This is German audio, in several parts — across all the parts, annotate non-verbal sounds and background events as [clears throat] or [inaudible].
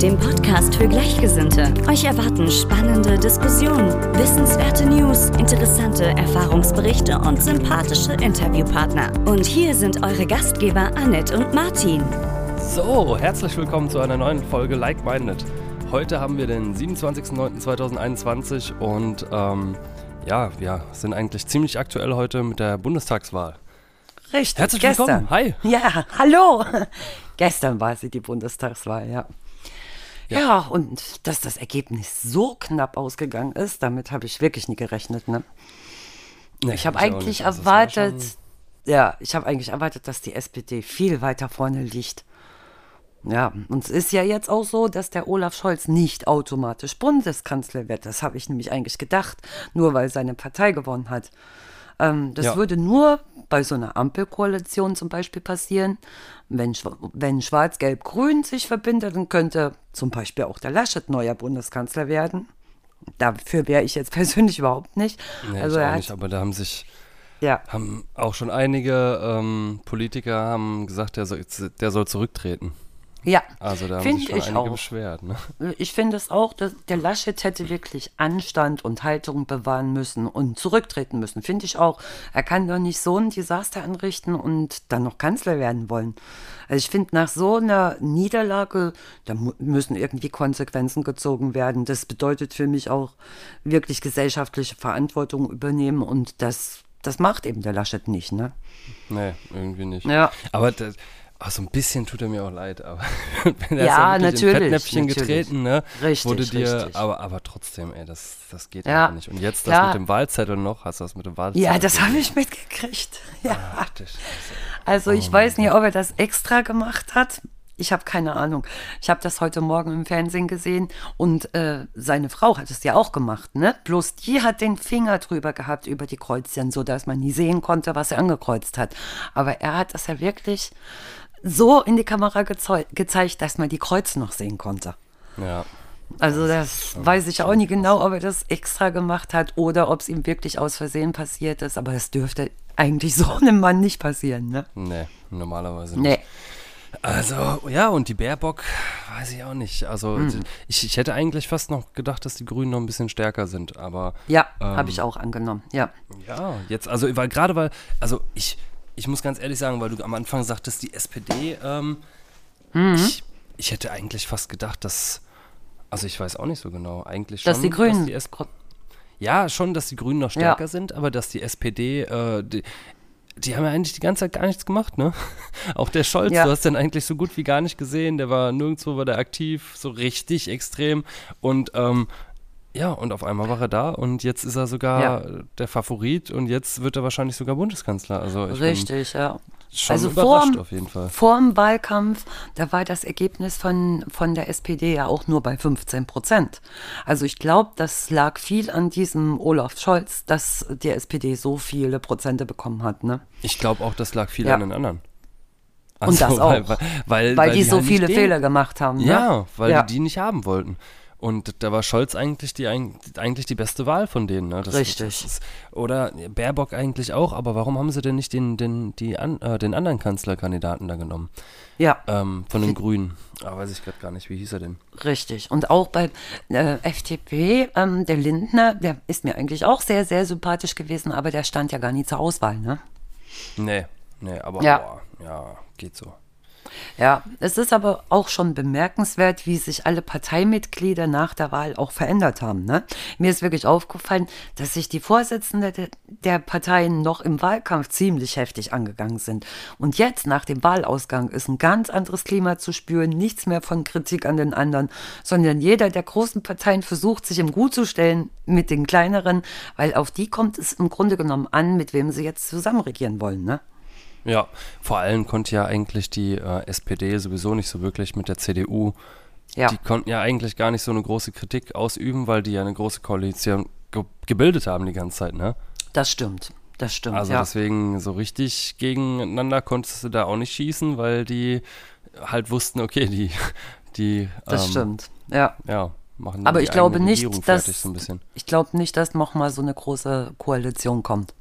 dem Podcast für Gleichgesinnte. Euch erwarten spannende Diskussionen, wissenswerte News, interessante Erfahrungsberichte und sympathische Interviewpartner. Und hier sind eure Gastgeber Annette und Martin. So, herzlich willkommen zu einer neuen Folge Like Minded. Heute haben wir den 27.09.2021 und ähm, ja, wir sind eigentlich ziemlich aktuell heute mit der Bundestagswahl. Richtig. Herzlich gestern. willkommen. Hi. Ja, hallo. [laughs] gestern war sie die Bundestagswahl, ja. Ja. und dass das Ergebnis so knapp ausgegangen ist, damit habe ich wirklich nie gerechnet. Ne? Nee, ich habe eigentlich. Also erwartet, ja, ich habe eigentlich erwartet, dass die SPD viel weiter vorne liegt. Ja, und es ist ja jetzt auch so, dass der Olaf Scholz nicht automatisch Bundeskanzler wird. Das habe ich nämlich eigentlich gedacht, nur weil seine Partei gewonnen hat. Ähm, das Ja. würde nur bei so einer Ampelkoalition zum Beispiel passieren. Wenn, wenn Schwarz-Gelb-Grün sich verbindet, dann könnte zum Beispiel auch der Laschet neuer Bundeskanzler werden. Dafür wäre ich jetzt [laughs] persönlich überhaupt nicht. Nee, also er hat, nicht, aber da haben sich ja, haben auch schon einige ähm, Politiker haben gesagt, der soll, der soll zurücktreten. Ja. Also da haben sich schon ich einige auch. beschwert. Ne? Ich finde es auch, dass der Laschet hätte wirklich Anstand und Haltung bewahren müssen und zurücktreten müssen. Finde ich auch. Er kann doch nicht so ein Desaster anrichten und dann noch Kanzler werden wollen. Also ich finde, nach so einer Niederlage, da müssen irgendwie Konsequenzen gezogen werden. Das bedeutet für mich auch wirklich gesellschaftliche Verantwortung übernehmen und das, das macht eben der Laschet nicht, ne? Nee, irgendwie nicht. Ja. Aber das, ach, so ein bisschen tut er mir auch leid, aber [laughs] wenn er Ja, ist ja wirklich in natürlich, Fettnäpfchen natürlich. getreten, ne? Richtig, wurde dir, richtig. aber, aber trotzdem, ey, das, das geht Ja, nicht. Und jetzt das mit dem Wahlzettel noch, hast du das mit dem Wahlzettel? Ja, das habe ich mitgekriegt. [laughs] Ja. Ach. Also Oh ich weiß nicht, ob er das extra gemacht hat. Ich habe keine Ahnung. Ich habe das heute Morgen im Fernsehen gesehen und äh, seine Frau hat es ja auch gemacht, ne? Bloß die hat den Finger drüber gehabt über die Kreuzchen, so dass man nie sehen konnte, was er angekreuzt hat. Aber er hat das ja wirklich so in die Kamera gezeigt, dass man die Kreuze noch sehen konnte. Ja. Also das weiß ich auch nicht genau, ob er das extra gemacht hat oder ob es ihm wirklich aus Versehen passiert ist. Aber das dürfte eigentlich [laughs] so einem Mann nicht passieren, ne? Nee, normalerweise nicht. Nee. Also, ja, und die Baerbock, weiß ich auch nicht. Also, Hm. ich, ich hätte eigentlich fast noch gedacht, dass die Grünen noch ein bisschen stärker sind, aber Ja, Ähm. habe ich auch angenommen. Ja. ja, jetzt, also, weil gerade weil, also ich, ich muss ganz ehrlich sagen, weil du am Anfang sagtest, die SPD, ähm, Mhm. ich, ich hätte eigentlich fast gedacht, dass, also ich weiß auch nicht so genau, eigentlich Dass schon, die Grünen. die S ja, schon, dass die Grünen noch Ja. stärker sind, aber dass die SPD, äh, die, die haben ja eigentlich die ganze Zeit gar nichts gemacht, ne? [laughs] Auch der Scholz, Ja. du hast den eigentlich so gut wie gar nicht gesehen, der war nirgendwo war der aktiv, so richtig extrem und ähm, ja, und auf einmal war er da und jetzt ist er sogar Ja. der Favorit und jetzt wird er wahrscheinlich sogar Bundeskanzler. Also Richtig, ja. schon Also überrascht vorm- auf jeden Fall. Vor dem Wahlkampf, da war das Ergebnis von, von der SPD ja auch nur bei 15 Prozent. Also ich glaube, das lag viel an diesem Olaf Scholz, dass die SPD so viele Prozente bekommen hat. Ne? Ich glaube auch, das lag viel Ja. an den anderen. Und das Weil, auch. weil, weil, Weil, die so halt viele den- Fehler gemacht haben. Ne? Ja, weil Ja. die die nicht haben wollten. Und da war Scholz eigentlich die, eig- eigentlich die beste Wahl von denen. Ne? Das, Richtig. Das ist, oder Baerbock eigentlich auch, aber warum haben sie denn nicht den, den, die an, äh, den anderen Kanzlerkandidaten da genommen? ja. Ähm, von den Grünen. Ah, weiß ich gerade gar nicht, wie hieß er denn? Richtig. Und auch bei äh, FDP, ähm, der Lindner, der ist mir eigentlich auch sehr, sehr sympathisch gewesen, aber der stand ja gar nie zur Auswahl, ne? Nee, nee, aber Ja. boah, ja, geht so. Ja, es ist aber auch schon bemerkenswert, wie sich alle Parteimitglieder nach der Wahl auch verändert haben. Ne? Mir ist wirklich aufgefallen, dass sich die Vorsitzenden der, der Parteien noch im Wahlkampf ziemlich heftig angegangen sind. Und jetzt, nach dem Wahlausgang, ist ein ganz anderes Klima zu spüren, nichts mehr von Kritik an den anderen, sondern jeder der großen Parteien versucht, sich im Gut zu stellen mit den kleineren, weil auf die kommt es im Grunde genommen an, mit wem sie jetzt zusammen regieren wollen. Ne? Ja, vor allem konnte ja eigentlich die äh, SPD sowieso nicht so wirklich mit der CDU. Ja. Die konnten ja eigentlich gar nicht so eine große Kritik ausüben, weil die ja eine große Koalition ge gebildet haben die ganze Zeit, ne? Das stimmt. Das stimmt, Also ja. deswegen so richtig gegeneinander konntest du da auch nicht schießen, weil die halt wussten, okay, die, [laughs] die Das ähm, stimmt, ja. ja, machen Aber ich glaube nicht, Regierung dass- fertig, so ein bisschen. Ich glaube nicht, dass noch mal so eine große Koalition kommt.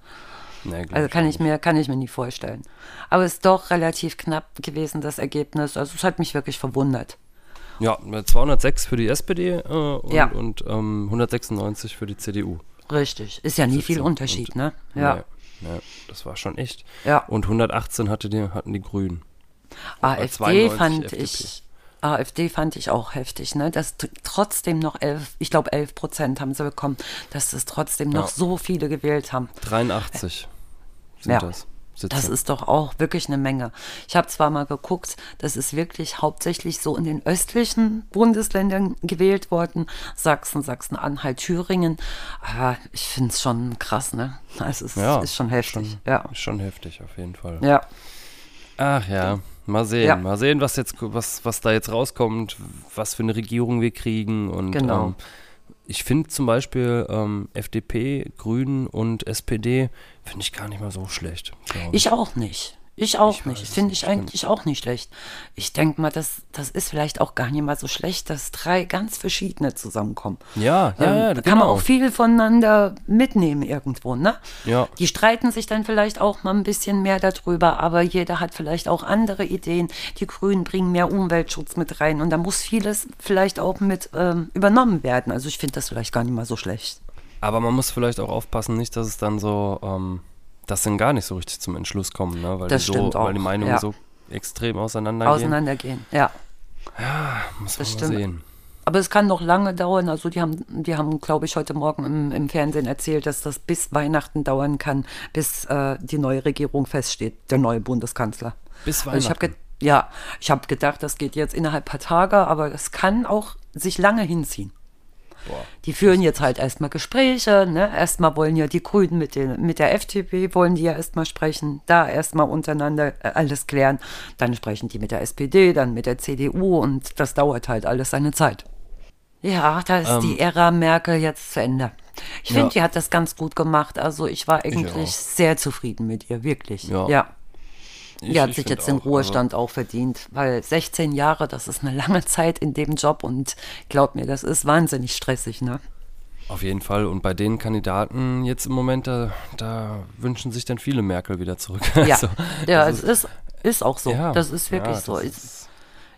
Nee, Also kann ich mir, kann ich mir nie vorstellen. Aber es ist doch relativ knapp gewesen, das Ergebnis. Also es hat mich wirklich verwundert. Ja, 206 für die SPD äh, und, Ja. und ähm, 196 für die CDU. Richtig. Ist ja nie viel. Unterschied, Und- ne? Ja. Nee, nee, das war schon echt. Ja. Und 118 hatte die, hatten die Grünen. AfD 92 fand FDP. ich. AfD fand ich auch heftig, ne? Dass trotzdem noch elf, ich glaube elf Prozent haben sie bekommen, dass es trotzdem noch Ja. so viele gewählt haben. 83 sind Ja. das. Sitze. Das ist doch auch wirklich eine Menge. Ich habe zwar mal geguckt, das ist wirklich hauptsächlich so in den östlichen Bundesländern gewählt worden, Sachsen, Sachsen-Anhalt, Thüringen. Aber ich finde es schon krass, ne? Also es Ja, ist schon heftig. ja. Ist schon heftig, auf jeden Fall. Ja. Ach ja, mal sehen. Ja. Mal sehen, was jetzt, was, was da jetzt rauskommt, was für eine Regierung wir kriegen. Und Genau. ähm, ich finde zum Beispiel ähm, FDP, Grünen und SPD finde ich gar nicht mal so schlecht. glaub Ich auch nicht. Ich auch Ich nicht. Finde ich eigentlich auch nicht schlecht. Ich denke mal, das, das ist vielleicht auch gar nicht mal so schlecht, dass drei ganz verschiedene zusammenkommen. Ja, ja, Ähm, ja, da kann man genau. auch viel voneinander mitnehmen irgendwo, ne? Ja. Die streiten sich dann vielleicht auch mal ein bisschen mehr darüber, aber jeder hat vielleicht auch andere Ideen. Die Grünen bringen mehr Umweltschutz mit rein und da muss vieles vielleicht auch mit ähm, übernommen werden. Also ich finde das vielleicht gar nicht mal so schlecht. Aber man muss vielleicht auch aufpassen, nicht, dass es dann so, ähm, dass dann gar nicht so richtig zum Entschluss kommen, ne? weil, Das die, so, weil die Meinungen ja. so extrem auseinandergehen. Auseinandergehen, ja. muss das man mal stimmt. sehen. Aber es kann noch lange dauern. Also die haben, die haben, glaube ich, heute Morgen im, im Fernsehen erzählt, dass das bis Weihnachten dauern kann, bis äh, die neue Regierung feststeht, der neue Bundeskanzler. Bis Also ich habe Weihnachten. ja, ich habe gedacht, das geht jetzt innerhalb paar Tage, aber es kann auch sich lange hinziehen. Boah. Die führen jetzt halt erstmal Gespräche, ne? Erstmal wollen ja die Grünen mit, den, mit der FDP, wollen die ja erstmal sprechen, da erstmal untereinander äh, alles klären. Dann sprechen die mit der SPD, dann mit der CDU und das dauert halt alles seine Zeit. Ja, da ist die Ära Merkel jetzt zu Ende. Ich finde, Ähm. Ja. die hat das ganz gut gemacht. Also ich war eigentlich sehr zufrieden mit ihr, wirklich. Ja. ja. Ich- Die hat ich sich jetzt den Ruhestand auch verdient, weil 16 Jahre, das ist eine lange Zeit in dem Job und glaub mir, das ist wahnsinnig stressig, ne? Auf jeden Fall. Und bei den Kandidaten jetzt im Moment, da, da wünschen sich dann viele Merkel wieder zurück. [laughs] Ja, Also, ja es ist, ist auch so. ja, das ist wirklich ja, so. das Ich, ist-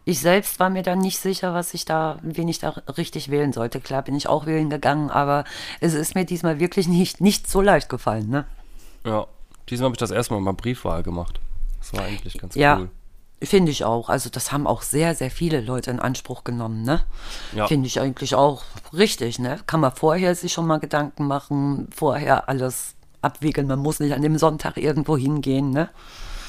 ich selbst war mir dann nicht sicher, was ich da, wen ich da richtig wählen sollte. Klar bin ich auch wählen gegangen, aber es ist mir diesmal wirklich nicht, nicht so leicht gefallen, ne? Ja, diesmal habe ich das erste Mal mal Briefwahl gemacht. Das war eigentlich ganz Ja. cool. Finde ich auch. Also das haben auch sehr, sehr viele Leute in Anspruch genommen, ne? Ja. Finde ich eigentlich auch richtig, ne? Kann man vorher sich schon mal Gedanken machen, vorher alles abwickeln. Man muss nicht an dem Sonntag irgendwo hingehen, ne?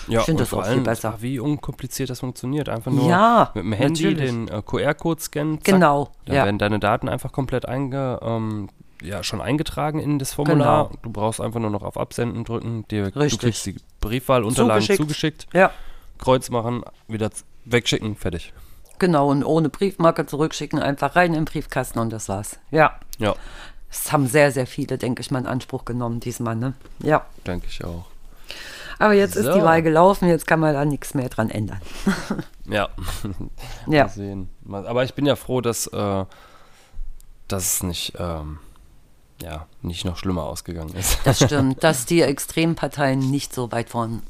Ja, Ich finde das auch viel besser. Wie unkompliziert das funktioniert. Einfach nur Ja, mit dem Handy natürlich. den äh, QR-Code scannen. Zack, Genau, Dann ja. werden deine Daten einfach komplett einge, ähm, ja, schon eingetragen in das Formular. Genau. Du brauchst einfach nur noch auf Absenden drücken. Dir, du Richtig. kriegst die Briefwahlunterlagen Zugeschickt. zugeschickt. Ja, Kreuz machen, wieder wegschicken, fertig. genau. Und ohne Briefmarke zurückschicken, einfach rein in den Briefkasten und das war's. Ja. Ja, Das haben sehr, sehr viele, denke ich mal, in Anspruch genommen diesmal, ne? Ja. denke ich auch. Aber jetzt ist So. die Wahl gelaufen, jetzt kann man da nichts mehr dran ändern. [laughs] Ja, Ja. mal sehen. Aber ich bin ja froh, dass, äh, dass es nicht, ähm, ja, nicht noch schlimmer ausgegangen ist. Das stimmt, [laughs] dass die Extremparteien nicht so weit vorn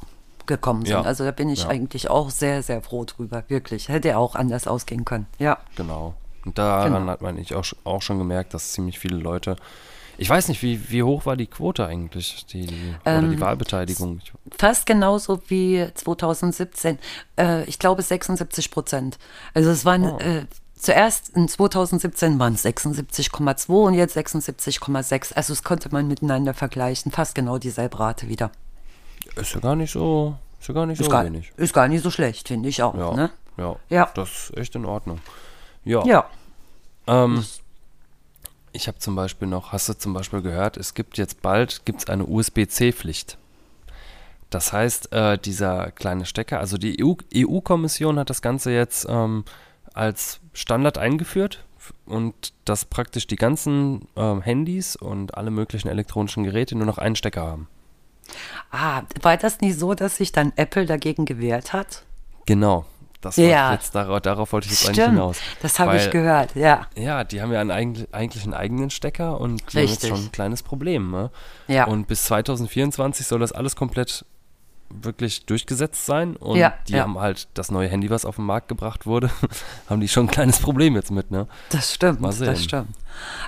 gekommen sind. Ja. Also da bin ich Ja. eigentlich auch sehr, sehr froh drüber, wirklich. Hätte auch anders ausgehen können. Ja. Genau. Und daran Genau. hat man ich auch, auch schon gemerkt, dass ziemlich viele Leute. Ich weiß nicht, wie, wie hoch war die Quote eigentlich, die, die, oder Ähm, die Wahlbeteiligung? Ich, Fast genauso wie 2017. Äh, ich glaube 76 Prozent. Also es waren Oh. äh, zuerst in 2017 waren es 76,2 und jetzt 76,6. Also es konnte man miteinander vergleichen. Fast genau dieselbe Rate wieder. ist ja gar nicht so, ist ja gar nicht Ist, so gar, wenig. ist gar nicht so schlecht, finde ich auch. Ja, Ne? ja, Ja. das ist echt in Ordnung. Ja. Ja. Ähm, ich habe zum Beispiel noch, hast du zum Beispiel gehört, es gibt jetzt bald gibt's eine USB-C-Pflicht. Das heißt, äh, dieser kleine Stecker, also die E EU EU-Kommission hat das Ganze jetzt ähm, als Standard eingeführt und dass praktisch die ganzen ähm, Handys und alle möglichen elektronischen Geräte nur noch einen Stecker haben. Ah, war das nicht so, dass sich dann Apple dagegen gewehrt hat? Genau. Das Ja. jetzt, darauf, darauf wollte ich jetzt eigentlich hinaus. das habe ich gehört, ja. Ja, die haben ja einen, eigen- eigentlich einen eigenen Stecker und die haben jetzt Richtig. schon ein kleines Problem. Ne? Ja. Und bis 2024 soll das alles komplett wirklich durchgesetzt sein. Und Ja, die ja. haben halt das neue Handy, was auf den Markt gebracht wurde, [laughs] haben die schon ein kleines Problem jetzt mit. Ne? Das stimmt, das stimmt.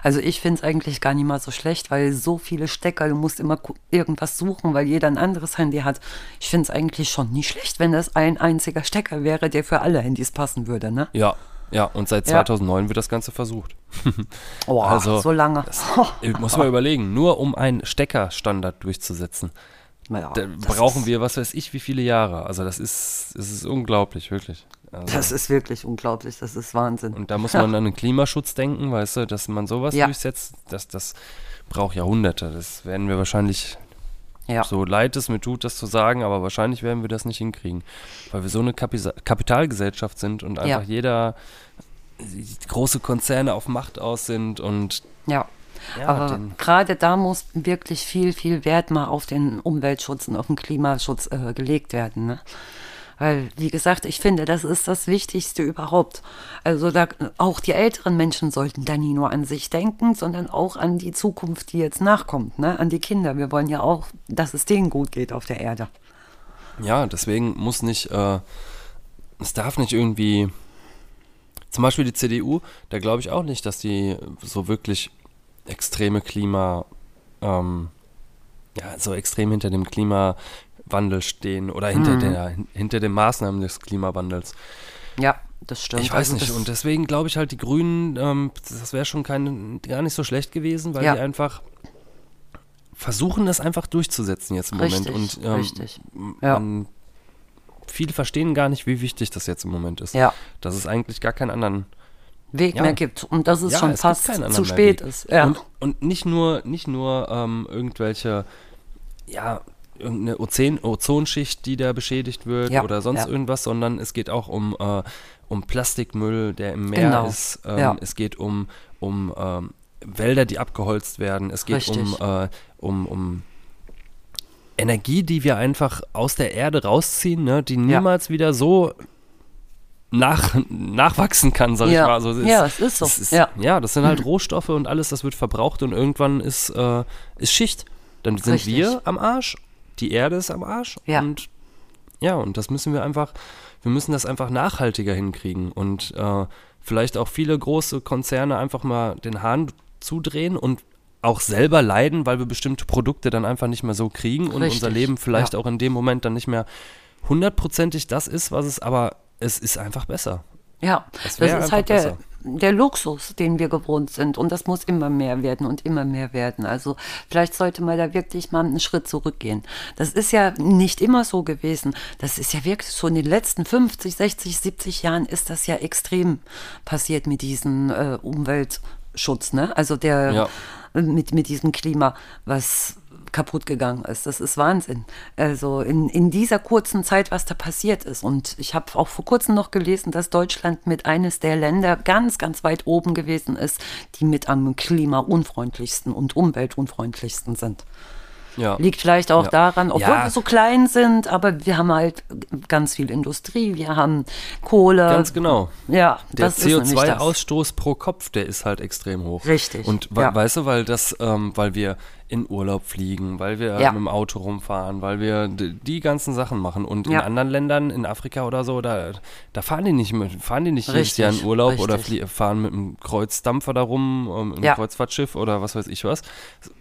Also ich finde es eigentlich gar nicht mal so schlecht, weil so viele Stecker, du musst immer irgendwas suchen, weil jeder ein anderes Handy hat. Ich finde es eigentlich schon nicht schlecht, wenn das ein einziger Stecker wäre, der für alle Handys passen würde, ne? Ja, ja. Und seit Ja. 2009 wird das Ganze versucht. [laughs] Oh, Also, so lange. Ich muss mal [laughs] überlegen, nur um einen Steckerstandard durchzusetzen, Ja, da das brauchen wir, was weiß ich, wie viele Jahre. Also das ist, es ist unglaublich, wirklich. Also, Das ist wirklich unglaublich, das ist Wahnsinn. Und da muss man an den Klimaschutz denken, weißt du, dass man sowas Ja. durchsetzt, das, das braucht Jahrhunderte. Das werden wir wahrscheinlich, ja. so leid es mir tut, das zu sagen, aber wahrscheinlich werden wir das nicht hinkriegen. Weil wir so eine Kapisa Kapitalgesellschaft sind und einfach Ja. jeder große Konzerne auf Macht aus sind und ja. Ja, Aber gerade da muss wirklich viel, viel Wert mal auf den Umweltschutz und auf den Klimaschutz äh, gelegt werden. Ne? Weil, wie gesagt, ich finde, das ist das Wichtigste überhaupt. Also da, auch die älteren Menschen sollten da nie nur an sich denken, sondern auch an die Zukunft, die jetzt nachkommt, ne? an die Kinder. Wir wollen ja auch, dass es denen gut geht auf der Erde. ja, deswegen muss nicht, äh, es darf nicht irgendwie, zum Beispiel die CDU, da glaube ich auch nicht, dass die so wirklich extreme Klima, ähm, ja, so extrem hinter dem Klimawandel stehen oder hinter, Mhm. der, hin- hinter den Maßnahmen des Klimawandels. Ja, das stimmt. Ich weiß Also nicht. Und deswegen glaube ich halt, die Grünen, ähm, das wäre schon kein, gar nicht so schlecht gewesen, weil Ja. die einfach versuchen, das einfach durchzusetzen jetzt im Richtig, Moment. Und ähm, richtig. Ja. man, viele verstehen gar nicht, wie wichtig das jetzt im Moment ist. Ja. Dass es eigentlich gar keinen anderen Weg Ja. mehr gibt und dass es ja, schon es fast zu spät Weg. ist. Ja. Und, und nicht nur, nicht nur ähm, irgendwelche, ja, irgendeine Ozon Ozonschicht, die da beschädigt wird Ja, oder sonst ja. irgendwas, sondern es geht auch um, äh, um Plastikmüll, der im Meer Genau, ist. Ähm, ja. Es geht um, um ähm, Wälder, die abgeholzt werden. Es geht um, äh, um, um Energie, die wir einfach aus der Erde rausziehen, ne, die niemals wieder so nach, nachwachsen kann, sag Ja. ich mal. Also es Ja, es ist so. es ist, Ja. ja. das sind halt Rohstoffe und alles, das wird verbraucht und irgendwann ist, äh, ist Schicht. Dann sind Richtig. wir am Arsch, die Erde ist am Arsch Ja. und ja, und das müssen wir einfach, wir müssen das einfach nachhaltiger hinkriegen und äh, vielleicht auch viele große Konzerne einfach mal den Hahn zudrehen und auch selber leiden, weil wir bestimmte Produkte dann einfach nicht mehr so kriegen und Richtig, unser Leben vielleicht ja. auch in dem Moment dann nicht mehr hundertprozentig das ist, was es, aber es ist einfach besser. Ja, Das ist halt der, besser. der Luxus, den wir gewohnt sind. Und das muss immer mehr werden und immer mehr werden. Also vielleicht sollte man da wirklich mal einen Schritt zurückgehen. Das ist ja nicht immer so gewesen. Das ist ja wirklich so in den letzten 50, 60, 70 Jahren ist das ja extrem passiert mit diesem äh, Umweltschutz. Ne? Also der Ja. mit, mit diesem Klima, was kaputt gegangen ist. Das ist Wahnsinn. Also in, in dieser kurzen Zeit, was da passiert ist. Und ich habe auch vor kurzem noch gelesen, dass Deutschland mit eines der Länder ganz, ganz weit oben gewesen ist, die mit am klimaunfreundlichsten und umweltunfreundlichsten sind. Ja. Liegt vielleicht auch Ja. daran, obwohl Ja. wir so klein sind, aber wir haben halt ganz viel Industrie, wir haben Kohle. Ganz genau. Ja, Der das ist nämlich das. CO2-Ausstoß pro Kopf, der ist halt extrem hoch. Richtig, Und weißt du, weil das, ähm, weil wir in Urlaub fliegen, weil wir Ja. mit dem Auto rumfahren, weil wir die ganzen Sachen machen. Und in Ja. anderen Ländern, in Afrika oder so, da, da fahren die nicht mit, fahren die nicht jedes Richtig, Jahr in Urlaub oder richtig. flie- fahren mit einem Kreuzdampfer da rum, ähm, einem Ja. Kreuzfahrtschiff oder was weiß ich was.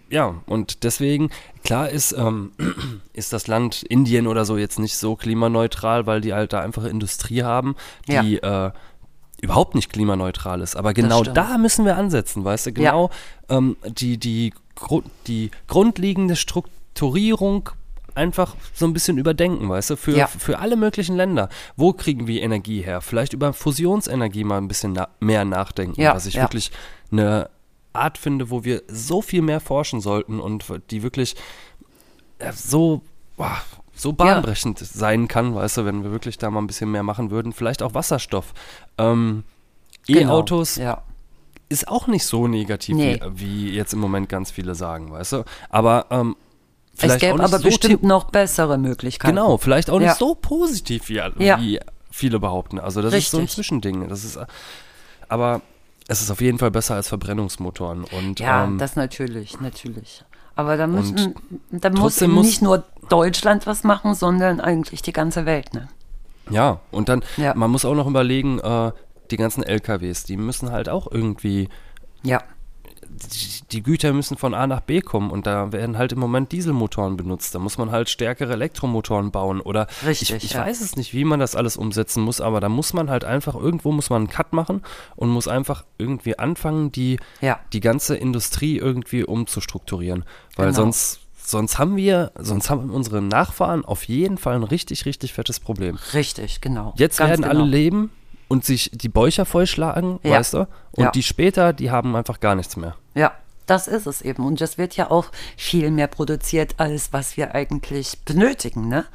Ja, und deswegen, klar ist, ähm, [clears throat] ist das Land Indien oder so jetzt nicht so klimaneutral, weil die halt da einfach Industrie haben, die äh, überhaupt nicht klimaneutral ist. Aber genau da müssen wir ansetzen, weißt du? Genau ähm, die, die, Gru die grundlegende Strukturierung einfach so ein bisschen überdenken, weißt du, für, Ja. für alle möglichen Länder. Wo kriegen wir Energie her? Vielleicht über Fusionsenergie mal ein bisschen na mehr nachdenken, Ja, was ich ja. wirklich eine Art finde, wo wir so viel mehr forschen sollten und die wirklich äh, so, so bahnbrechend sein kann, weißt du, wenn wir wirklich da mal ein bisschen mehr machen würden. Vielleicht auch Wasserstoff. Ähm, Genau, E-Autos Ja. Ist auch nicht so negativ, Nee. wie, wie jetzt im Moment ganz viele sagen, weißt du. Aber ähm, Es vielleicht auch gäbe nicht aber so bestimmt noch bessere Möglichkeiten. Genau, vielleicht auch nicht Ja. so positiv wie, Ja. wie viele behaupten. Also das ist so ein Richtig. Zwischending. Das ist, aber es ist auf jeden Fall besser als Verbrennungsmotoren. Und, Ja, ähm, das natürlich, natürlich. Aber da müssen, da muss- nicht nur Deutschland was machen, sondern eigentlich die ganze Welt, ne? Ja, und dann, Ja. man muss auch noch überlegen, äh, die ganzen LKWs, die müssen halt auch irgendwie, Ja, die, die Güter müssen von A nach B kommen und da werden halt im Moment Dieselmotoren benutzt. Da muss man halt stärkere Elektromotoren bauen oder Richtig, ich, ich ja. weiß es nicht, wie man das alles umsetzen muss, aber da muss man halt einfach, irgendwo muss man einen Cut machen und muss einfach irgendwie anfangen, die, Ja. die ganze Industrie irgendwie umzustrukturieren. Weil Genau. sonst, sonst haben wir, sonst haben unsere Nachfahren auf jeden Fall ein richtig, richtig fettes Problem. richtig, genau. Jetzt Ganz werden genau. alle leben und sich die Bäucher vollschlagen, Ja. weißt du? Und Ja. die später, die haben einfach gar nichts mehr. Ja, das ist es eben. Und das wird ja auch viel mehr produziert, als was wir eigentlich benötigen. Ne?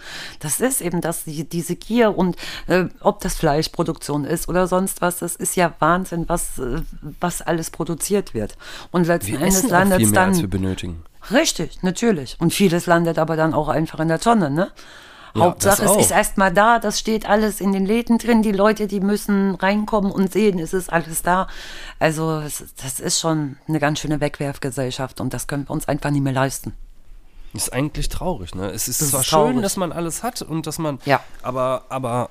Das ist eben das, die, diese Gier und äh, ob das Fleischproduktion ist oder sonst was, das ist ja Wahnsinn, was, äh, was alles produziert wird. Und letzten Wir Endes landet es dann. als wir benötigen. Richtig, natürlich. Und vieles landet aber dann auch einfach in der Tonne, ne? Ja, Hauptsache, es ist erstmal da, das steht alles in den Läden drin. Die Leute, die müssen reinkommen und sehen, es ist alles da. Also, das ist schon eine ganz schöne Wegwerfgesellschaft und das können wir uns einfach nicht mehr leisten. Ist eigentlich traurig, ne? Es ist Das zwar ist schön, dass man alles hat und dass man. Ja. Aber, aber.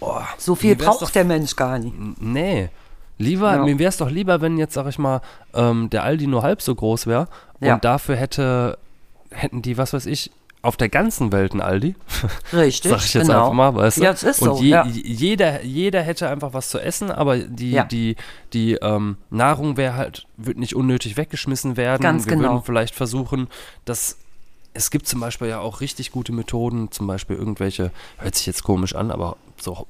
Oh, So viel braucht doch, der Mensch gar nicht. Nee. Lieber, Ja. mir wäre es doch lieber, wenn jetzt, sag ich mal, ähm, der Aldi nur halb so groß wäre und Ja. dafür hätte, hätten die, was weiß ich, auf der ganzen Welt ein Aldi. [laughs] Richtig, Sag ich jetzt genau. einfach mal, weißt du? Ja, es ist und so, je, ja. jeder, jeder hätte einfach was zu essen, aber die, Ja. die, die ähm, Nahrung wäre halt, wird nicht unnötig weggeschmissen werden. Ganz Wir genau. würden vielleicht versuchen, dass es gibt zum Beispiel ja auch richtig gute Methoden, zum Beispiel irgendwelche, hört sich jetzt komisch an, aber so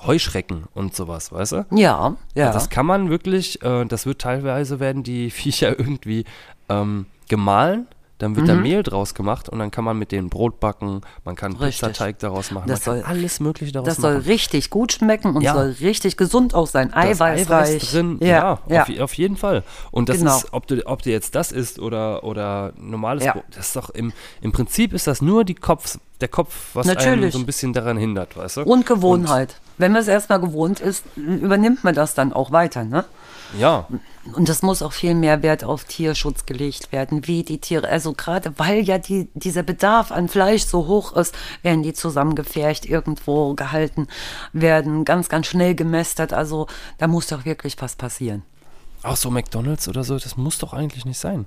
Heuschrecken und sowas, weißt du? Ja, ja. Das kann man wirklich, äh, das wird teilweise werden die [laughs] Viecher irgendwie ähm, gemahlen, dann wird da Mehl draus gemacht und dann kann man mit denen Brot backen, man kann Mhm. Richtig. Pizzateig daraus machen, Das man soll- kann alles mögliche daraus das soll machen. richtig gut schmecken und Ja. soll richtig gesund auch sein. Da ist Eiweißreich. drin, Ja, ja, ja. Auf, auf jeden Fall. Und das Genau. ist, ob du, ob du jetzt das isst oder, oder normales. Brot, das ist doch im, im Prinzip ist das nur die Kopf, der Kopf, was Natürlich. so ein bisschen daran hindert, weißt du? Und Gewohnheit. Wenn man es erstmal gewohnt ist, übernimmt man das dann auch weiter, ne? Ja, Und es muss auch viel mehr Wert auf Tierschutz gelegt werden, wie die Tiere, also gerade weil ja die, dieser Bedarf an Fleisch so hoch ist, werden die zusammengefercht, irgendwo gehalten, werden ganz, ganz schnell gemästet. Also da muss doch wirklich was passieren. auch so McDonalds oder so, das muss doch eigentlich nicht sein.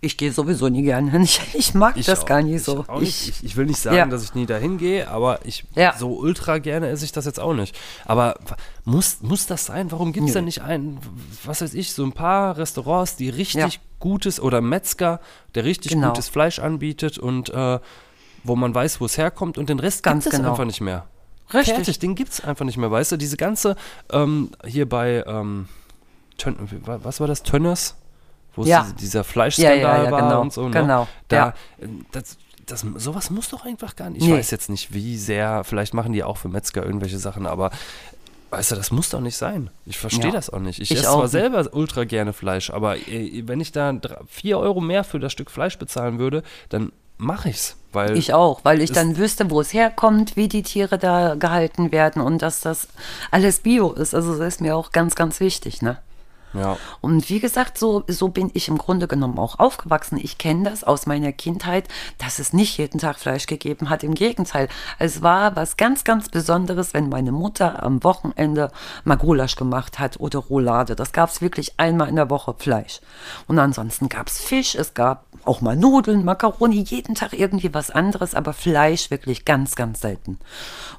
Ich gehe sowieso nie gerne hin. [laughs] Ich, ich mag das auch- gar nicht ich so. nicht. Ich, Ich, ich will nicht sagen, Ja. dass ich nie dahin gehe, aber ich Ja. so ultra gerne esse ich das jetzt auch nicht. Aber muss, muss das sein? Warum gibt es Nö. denn nicht ein, was weiß ich, so ein paar Restaurants, die richtig Ja. gutes oder Metzger, der richtig Genau. gutes Fleisch anbietet und äh, wo man weiß, wo es herkommt und den Rest Ganz gibt es genau. einfach nicht mehr. Richtig. Fertig, den gibt es einfach nicht mehr, weißt du? Diese ganze, ähm, hier bei, ähm, Tön, was war das, Tönners? Wo es Ja. diese, dieser Fleischskandal Ja, ja, ja, war genau, und so, ne? genau, Da, äh, das, das, sowas muss doch einfach gar nicht. Ich Nee. weiß jetzt nicht, wie sehr, vielleicht machen die auch für Metzger irgendwelche Sachen, aber weißt du, das muss doch nicht sein. Ich verstehe Ja. das auch nicht. Ich, Ich esse zwar selber ultra gerne Fleisch, aber äh, wenn ich da 4 Euro mehr für das Stück Fleisch bezahlen würde, dann mache ich's. Weil Ich auch, weil ich es- dann wüsste, wo es herkommt, wie die Tiere da gehalten werden und dass das alles Bio ist. Also das ist mir auch ganz, ganz wichtig, ne? Ja. Und wie gesagt, so, so bin ich im Grunde genommen auch aufgewachsen. Ich kenne das aus meiner Kindheit, dass es nicht jeden Tag Fleisch gegeben hat. Im Gegenteil, es war was ganz, ganz Besonderes, wenn meine Mutter am Wochenende mal Gulasch gemacht hat oder Roulade. Das gab es wirklich einmal in der Woche Fleisch. Und ansonsten gab es Fisch, es gab auch mal Nudeln, Makaroni, jeden Tag irgendwie was anderes, aber Fleisch wirklich ganz, ganz selten.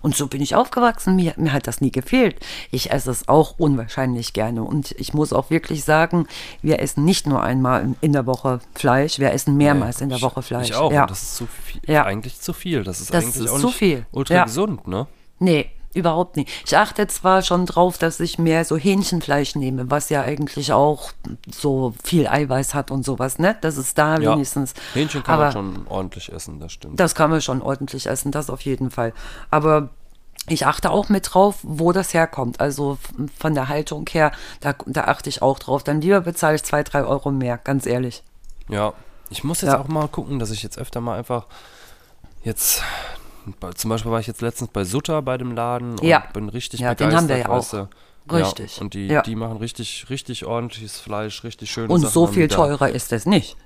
Und so bin ich aufgewachsen. Mir, mir hat das nie gefehlt. Ich esse es auch unwahrscheinlich gerne. Und ich muss auch wirklich sagen, wir essen nicht nur einmal in der Woche Fleisch, wir essen mehrmals in der Woche Fleisch. Ich auch. Ja. Das ist zu viel, Ja. eigentlich zu viel. Das ist Das eigentlich ist auch zu nicht viel. ultra Ja. gesund, ne? Nee, überhaupt nicht. Ich achte zwar schon drauf, dass ich mehr so Hähnchenfleisch nehme, was ja eigentlich auch so viel Eiweiß hat und sowas, ne? Das ist da Ja. wenigstens. Hähnchen kann Aber man schon ordentlich essen, das stimmt. Das kann man schon ordentlich essen, das auf jeden Fall. Aber ich achte auch mit drauf, wo das herkommt. Also von der Haltung her, da, da achte ich auch drauf. Dann lieber bezahle ich zwei, drei Euro mehr, ganz ehrlich. ja. Ich muss jetzt Ja. auch mal gucken, dass ich jetzt öfter mal einfach jetzt, zum Beispiel war ich jetzt letztens bei Sutter bei dem Laden und Ja. bin richtig Ja, den begeistert. haben wir ja auch. du. Richtig. Ja, und die, Ja. die machen richtig, richtig ordentliches Fleisch, richtig schönes Und so viel teurer ist es nicht.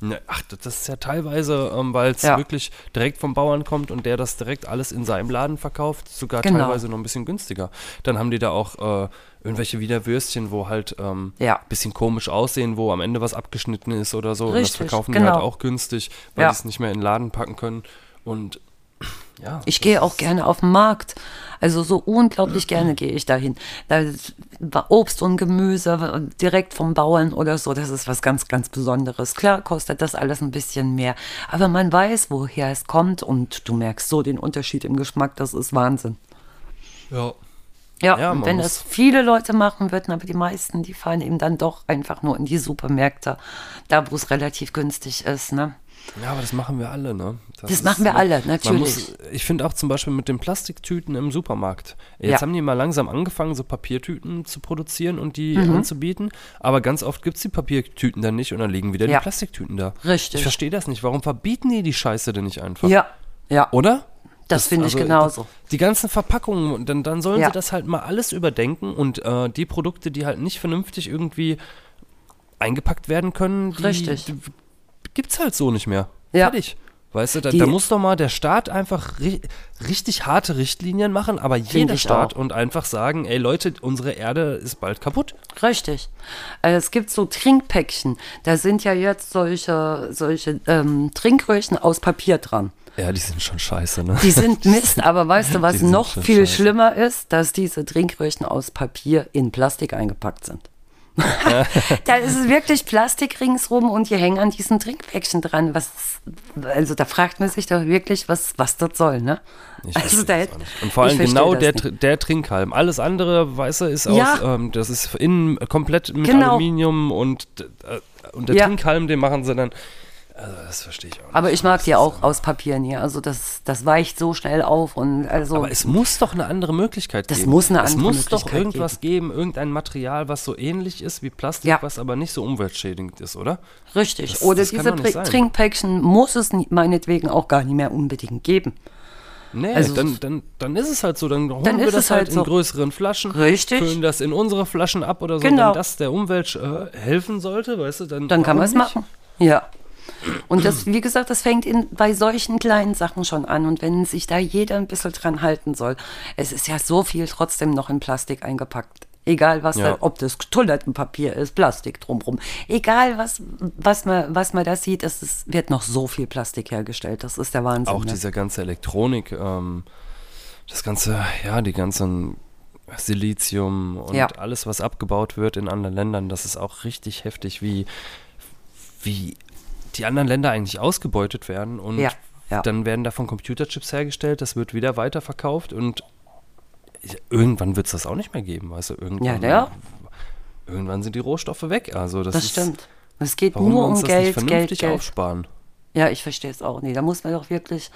Ne, ach, das ist ja teilweise, ähm, weil es Ja. wirklich direkt vom Bauern kommt und der das direkt alles in seinem Laden verkauft, sogar Genau. teilweise noch ein bisschen günstiger. Dann haben die da auch äh, irgendwelche Wiener Würstchen, wo halt ähm, Ja. bisschen komisch aussehen, wo am Ende was abgeschnitten ist oder so. und das Richtig, verkaufen die genau. halt auch günstig, weil Ja. die es nicht mehr in den Laden packen können. Und ja. Ich gehe auch gerne auf den Markt. Also so unglaublich gerne gehe ich dahin. Da Obst und Gemüse direkt vom Bauern oder so, das ist was ganz, ganz Besonderes. Klar kostet das alles ein bisschen mehr, aber man weiß, woher es kommt und du merkst so den Unterschied im Geschmack, das ist Wahnsinn. ja. Ja, Ja, und wenn das viele Leute machen würden, aber die meisten, die fahren eben dann doch einfach nur in die Supermärkte, da wo es relativ günstig ist, ne? Ja, aber das machen wir alle, ne? Das machen wir alle, natürlich. muss, ich finde auch zum Beispiel mit den Plastiktüten im Supermarkt. Jetzt Ja. haben die mal langsam angefangen, so Papiertüten zu produzieren und die Mhm. anzubieten. Aber ganz oft gibt es die Papiertüten dann nicht und dann liegen wieder Ja. die Plastiktüten da. Richtig. Ich verstehe das nicht. Warum verbieten die die Scheiße denn nicht einfach? Ja, ja. Oder? Das finde ich genauso. Die, die ganzen Verpackungen, dann, dann sollen Ja. sie das halt mal alles überdenken und äh, die Produkte, die halt nicht vernünftig irgendwie eingepackt werden können, die, Richtig. die gibt's halt so nicht mehr. Ja. Fertig. Weißt du, da, da muss doch mal der Staat einfach ri richtig harte Richtlinien machen, aber jeder Staat auch. und einfach sagen, ey Leute, unsere Erde ist bald kaputt. Richtig. Äh, Es gibt so Trinkpäckchen. Da sind ja jetzt solche, solche ähm, Trinkröhrchen aus Papier dran. Ja, die sind schon scheiße, ne? Die sind Mist, aber weißt du, [laughs] was noch viel scheiße. schlimmer ist? Dass diese Trinkröhrchen aus Papier in Plastik eingepackt sind. [laughs] da ist es wirklich Plastik ringsrum und die hängen an diesen Trinkpäckchen dran. Was, also da fragt man sich doch wirklich, was, was das soll, ne? Ich also da. Und vor allem genau der, der Trinkhalm. Alles andere, weißt du, ist aus, Ja. ähm, das ist innen komplett mit Genau. Aluminium und, äh, und der Ja. Trinkhalm, den machen sie dann. Also, das verstehe ich auch nicht. Aber ich mag Das die auch aus Papier nie. Also das, das weicht so schnell auf und also. Aber es muss doch eine andere Möglichkeit Das geben. muss eine es andere muss doch Möglichkeit irgendwas geben, irgendein Material, was so ähnlich ist wie Plastik, Ja. was aber nicht so umweltschädigend ist, oder? Richtig. Das- Oder das diese. Trinkpäckchen muss es meinetwegen auch gar nicht mehr unbedingt geben. Nee, Also- dann, dann, dann ist es halt so. Dann holen Dann wir das es halt halt in so. größeren Flaschen, Richtig. füllen das in unsere Flaschen ab oder so. Genau. Wenn das der Umwelt äh, helfen sollte, weißt du, dann, Dann kann man es machen. Ja. Und das, wie gesagt, das fängt in, bei solchen kleinen Sachen schon an. Und wenn sich da jeder ein bisschen dran halten soll, es ist ja so viel trotzdem noch in Plastik eingepackt. Egal was, Ja. da, ob das Toilettenpapier ist, Plastik drumrum. Egal was, was man, was man da sieht, es ist, wird noch so viel Plastik hergestellt. Das ist der Wahnsinn. Auch ne? diese ganze Elektronik, ähm, das ganze, ja, die ganzen Silizium und Ja. alles, was abgebaut wird in anderen Ländern, das ist auch richtig heftig, wie, wie die anderen Länder eigentlich ausgebeutet werden und Ja, ja. dann werden davon Computerchips hergestellt, das wird wieder weiterverkauft und irgendwann wird es das auch nicht mehr geben, du, irgendwann, ja. irgendwann sind die Rohstoffe weg, also das, Das ist, stimmt. Es geht warum nur um das nicht Geld, Geld, vernünftig Geld. aufsparen. Ja, ich verstehe es auch nicht. Da muss man doch wirklich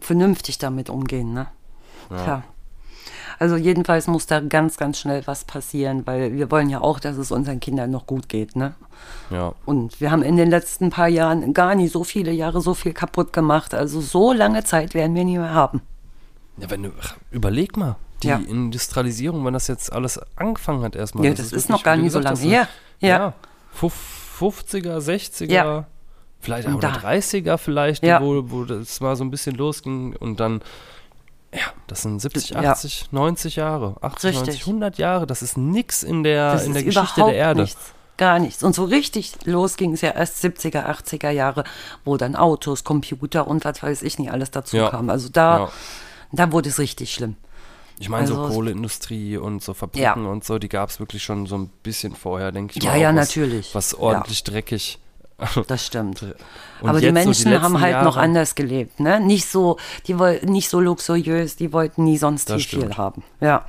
vernünftig damit umgehen, ne? Klar. Also jedenfalls muss da ganz, ganz schnell was passieren, weil wir wollen ja auch, dass es unseren Kindern noch gut geht, ne? Ja. Und wir haben in den letzten paar Jahren gar nicht so viele Jahre so viel kaputt gemacht. Also so lange Zeit werden wir nie mehr haben. Ja, wenn du, überleg mal, die Ja. Industrialisierung, wenn das jetzt alles angefangen hat erstmal. Ja, das ist wirklich, noch gar nicht so lange her. Ja. Ja. Fuf- 50er, 60er, Ja. vielleicht da- 30er vielleicht, Ja. wo, wo das mal so ein bisschen losging und dann, ja, das sind 70, Ja. 80, 90 Jahre, 80, Richtig. 90, 100 Jahre, das ist nix in der, Das in der Geschichte der Erde. nichts. Gar nichts. Und so richtig los ging es ja erst 70er, 80er Jahre, wo dann Autos, Computer und was weiß ich nicht alles dazu Ja. kam. Also da, Ja. da wurde es richtig schlimm. Ich meine, so Also- Kohleindustrie und so Fabriken Ja. und so, die gab es wirklich schon so ein bisschen vorher, denke ich Ja, mal. ja, was, natürlich. Was Ja. ordentlich dreckig. Das stimmt. Und Aber die jetzt so Menschen haben halt noch Jahre- anders gelebt, ne? Nicht so, die wollten nicht so luxuriös, die wollten nie sonst viel, stimmt. haben. Ja.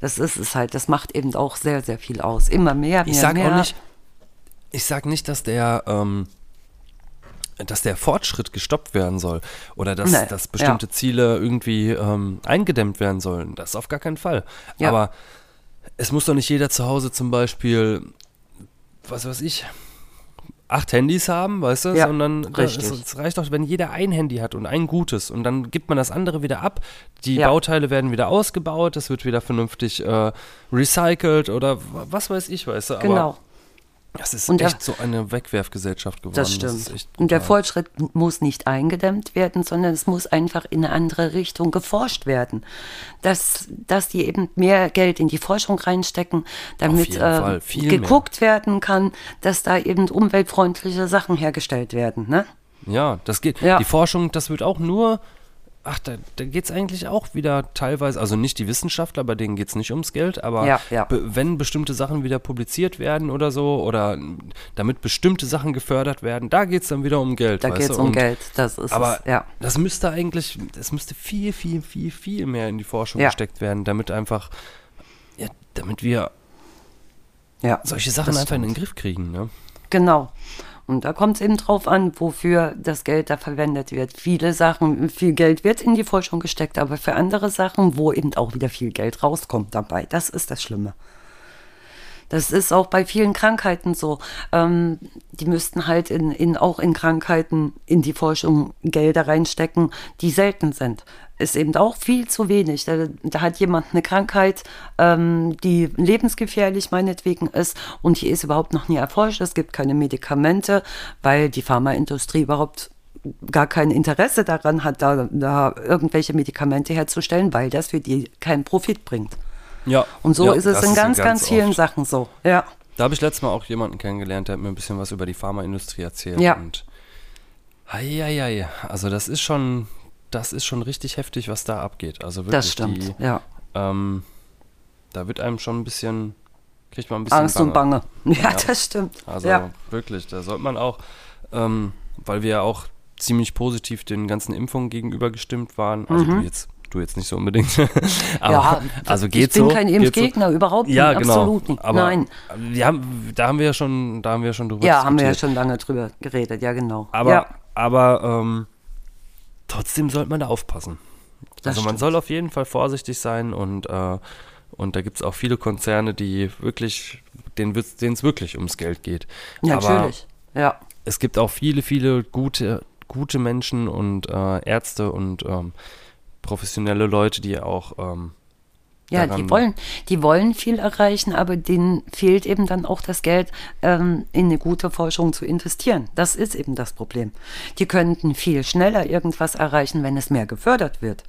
Das ist es halt, das macht eben auch sehr, sehr viel aus. Immer mehr, mehr, Ich sag mehr. auch nicht, ich sag nicht, dass der, ähm, dass der Fortschritt gestoppt werden soll oder dass, Nee, dass bestimmte ja. Ziele irgendwie ähm, eingedämmt werden sollen. Das auf gar keinen Fall. Ja. Aber es muss doch nicht jeder zu Hause zum Beispiel, was weiß ich, acht Handys haben, weißt du, Ja, sondern richtig. Es, es reicht doch, wenn jeder ein Handy hat und ein gutes und dann gibt man das andere wieder ab. Die Ja. Bauteile werden wieder ausgebaut, das wird wieder vernünftig äh, recycelt oder was weiß ich, weißt du. Aber Genau. Das ist Und der- echt so eine Wegwerfgesellschaft geworden. Das stimmt. echt und der. Fortschritt muss nicht eingedämmt werden, sondern es muss einfach in eine andere Richtung geforscht werden. Dass, dass die eben mehr Geld in die Forschung reinstecken, damit äh, viel mehr. geguckt werden kann, dass da eben umweltfreundliche Sachen hergestellt werden. Ne? Ja, das geht. Ja. Die Forschung, das wird auch nur. Ach, da, da geht es eigentlich auch wieder teilweise, also nicht die Wissenschaftler, bei denen geht es nicht ums Geld, aber Ja, ja. be- wenn bestimmte Sachen wieder publiziert werden oder so, oder damit bestimmte Sachen gefördert werden, da geht es dann wieder um Geld. Da geht es um Und- Geld. Das ist Aber es. Ja. das müsste eigentlich, das müsste viel, viel, viel, viel mehr in die Forschung gesteckt werden, damit einfach, ja, damit wir solche Sachen einfach in den stimmt. Griff kriegen. Ne? Genau. Und da kommt es eben drauf an, wofür das Geld da verwendet wird. Viele Sachen, viel Geld wird in die Forschung gesteckt, aber für andere Sachen, wo eben auch wieder viel Geld rauskommt dabei. Das ist das Schlimme. Das ist auch bei vielen Krankheiten so. Ähm, die müssten halt in, in, auch in Krankheiten in die Forschung Gelder reinstecken, die selten sind. Ist eben auch viel zu wenig. Da, da hat jemand eine Krankheit, ähm, die lebensgefährlich meinetwegen ist und die ist überhaupt noch nie erforscht. Es gibt keine Medikamente, weil die Pharmaindustrie überhaupt gar kein Interesse daran hat, da, da irgendwelche Medikamente herzustellen, weil das für die keinen Profit bringt. Ja. Und so ja, ist es in ganz, ganz, vielen oft. Sachen so. Ja. Da habe ich letztes Mal auch jemanden kennengelernt, der hat mir ein bisschen was über die Pharmaindustrie erzählt. Ja. Und Eieiei, also das ist schon, das ist schon richtig heftig, was da abgeht. Also wirklich, Das stimmt. Die, ja. ähm, da wird einem schon ein bisschen, kriegt man ein bisschen Angst und Bange. Ja, Ja. das stimmt. Also ja. wirklich, da sollte man auch, ähm, weil wir ja auch ziemlich positiv den ganzen Impfungen gegenüber gestimmt waren. Also du jetzt, du jetzt nicht so unbedingt. [laughs] Aber, ja, also geht ich bin so, kein Impfgegner, überhaupt nicht. Ja, genau. Absolut nicht. Aber Nein. Wir haben, da haben wir ja schon, da haben wir ja schon drüber Ja, haben wir ja diskutiert. schon lange drüber geredet, ja, genau. Aber, ja, aber ähm, trotzdem sollte man da aufpassen. Das also man stimmt. soll auf jeden Fall vorsichtig sein und, äh, und da gibt es auch viele Konzerne, die wirklich, denen es wirklich ums Geld geht. ja, aber natürlich. Ja, es gibt auch viele, viele gute, gute Menschen und äh, Ärzte und ähm, professionelle Leute, die auch ähm, ja daran- die, wollen, die wollen viel erreichen, aber denen fehlt eben dann auch das Geld, ähm, in eine gute Forschung zu investieren. Das ist eben das Problem. Die könnten viel schneller irgendwas erreichen, wenn es mehr gefördert wird.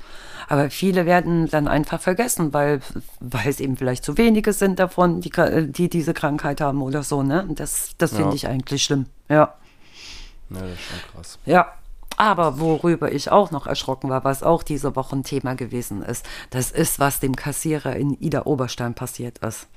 Aber viele werden dann einfach vergessen, weil, weil es eben vielleicht zu wenige sind davon, die, kra- die diese Krankheit haben oder so. Ne? Das, das finde Ja. ich eigentlich schlimm. Ja. Ja, das ist schon krass. Ja, aber worüber ich auch noch erschrocken war, was auch diese Woche ein Thema gewesen ist, das ist, was dem Kassierer in Ida Oberstein passiert ist.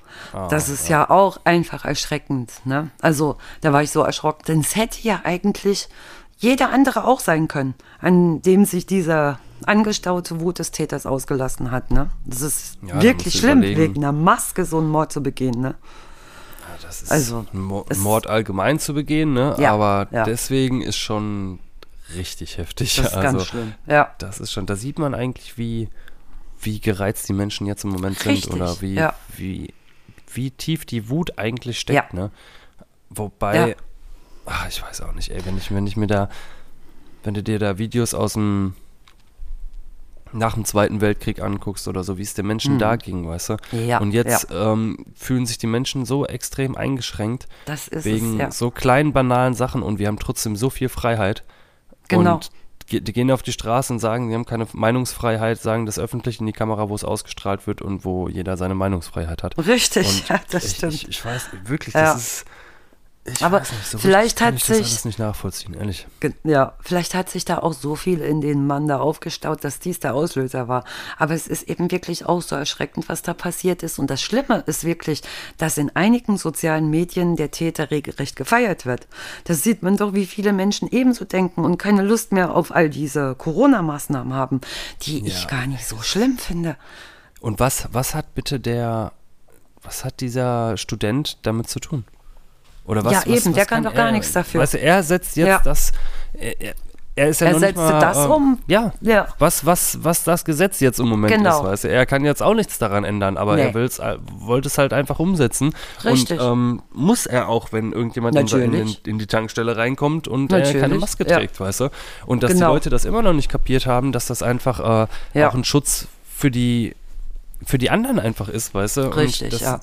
das ist ja. auch einfach erschreckend. Ne? Also da war ich so erschrocken, denn es hätte ja eigentlich jeder andere auch sein können, an dem sich dieser angestaute Wut des Täters ausgelassen hat. Ne? Das ist Ja, wirklich schlimm, überlegen. wegen einer Maske so einen Mord zu begehen. Ne? Ja, das ist Also, ein Mord allgemein zu begehen, ne? Ja, aber ja. deswegen ist schon richtig heftig. Das ist also, ganz schlimm. Ja. Das ist schon, da sieht man eigentlich, wie, wie gereizt die Menschen jetzt im Moment Richtig, sind oder wie, ja. wie, wie tief die Wut eigentlich steckt, Ja. ne? Wobei, Ja. ach, ich weiß auch nicht, ey, wenn ich, wenn ich mir da, wenn du dir da Videos aus dem nach dem Zweiten Weltkrieg anguckst oder so, wie es den Menschen da ging, weißt du? Ja, Und jetzt ähm, fühlen sich die Menschen so extrem eingeschränkt wegen es, ja. so kleinen, banalen Sachen und wir haben trotzdem so viel Freiheit. Genau. Und die gehen auf die Straße und sagen, sie haben keine Meinungsfreiheit, sagen das öffentlich in die Kamera, wo es ausgestrahlt wird und wo jeder seine Meinungsfreiheit hat. Richtig, Und [laughs] ja, das ich, stimmt. Ich, ich weiß wirklich, Ja. das ist. Ich Aber nicht, so vielleicht hat ich das sich- alles nicht nachvollziehen, ehrlich. Ja, vielleicht hat sich da auch so viel in den Mann da aufgestaut, dass dies der Auslöser war. Aber es ist eben wirklich auch so erschreckend, was da passiert ist. Und das Schlimme ist wirklich, dass in einigen sozialen Medien der Täter regelrecht gefeiert wird. Das sieht man doch, wie viele Menschen ebenso denken und keine Lust mehr auf all diese Corona-Maßnahmen haben, die ich Ja. gar nicht so schlimm finde. Und was, was hat bitte der, was hat dieser Student damit zu tun? Oder was, Ja, was, eben, was der kann doch gar er, nichts dafür. Weißt du, er setzt jetzt Ja. das, er, er, ist ja Er noch setzte nicht mal, das äh, um. Ja, Ja. was, was, was das Gesetz jetzt im Moment Genau. ist, weißt du. Er kann jetzt auch nichts daran ändern, aber Nee. er will's, äh, wollte es halt einfach umsetzen. Richtig. Und ähm, muss er auch, wenn irgendjemand in, in, in die Tankstelle reinkommt und äh, keine Maske ja. trägt, weißt du. Und dass die Genau. Leute das immer noch nicht kapiert haben, dass das einfach äh, Ja. auch ein Schutz für die, für die anderen einfach ist, weißt du. Und Richtig, das ja.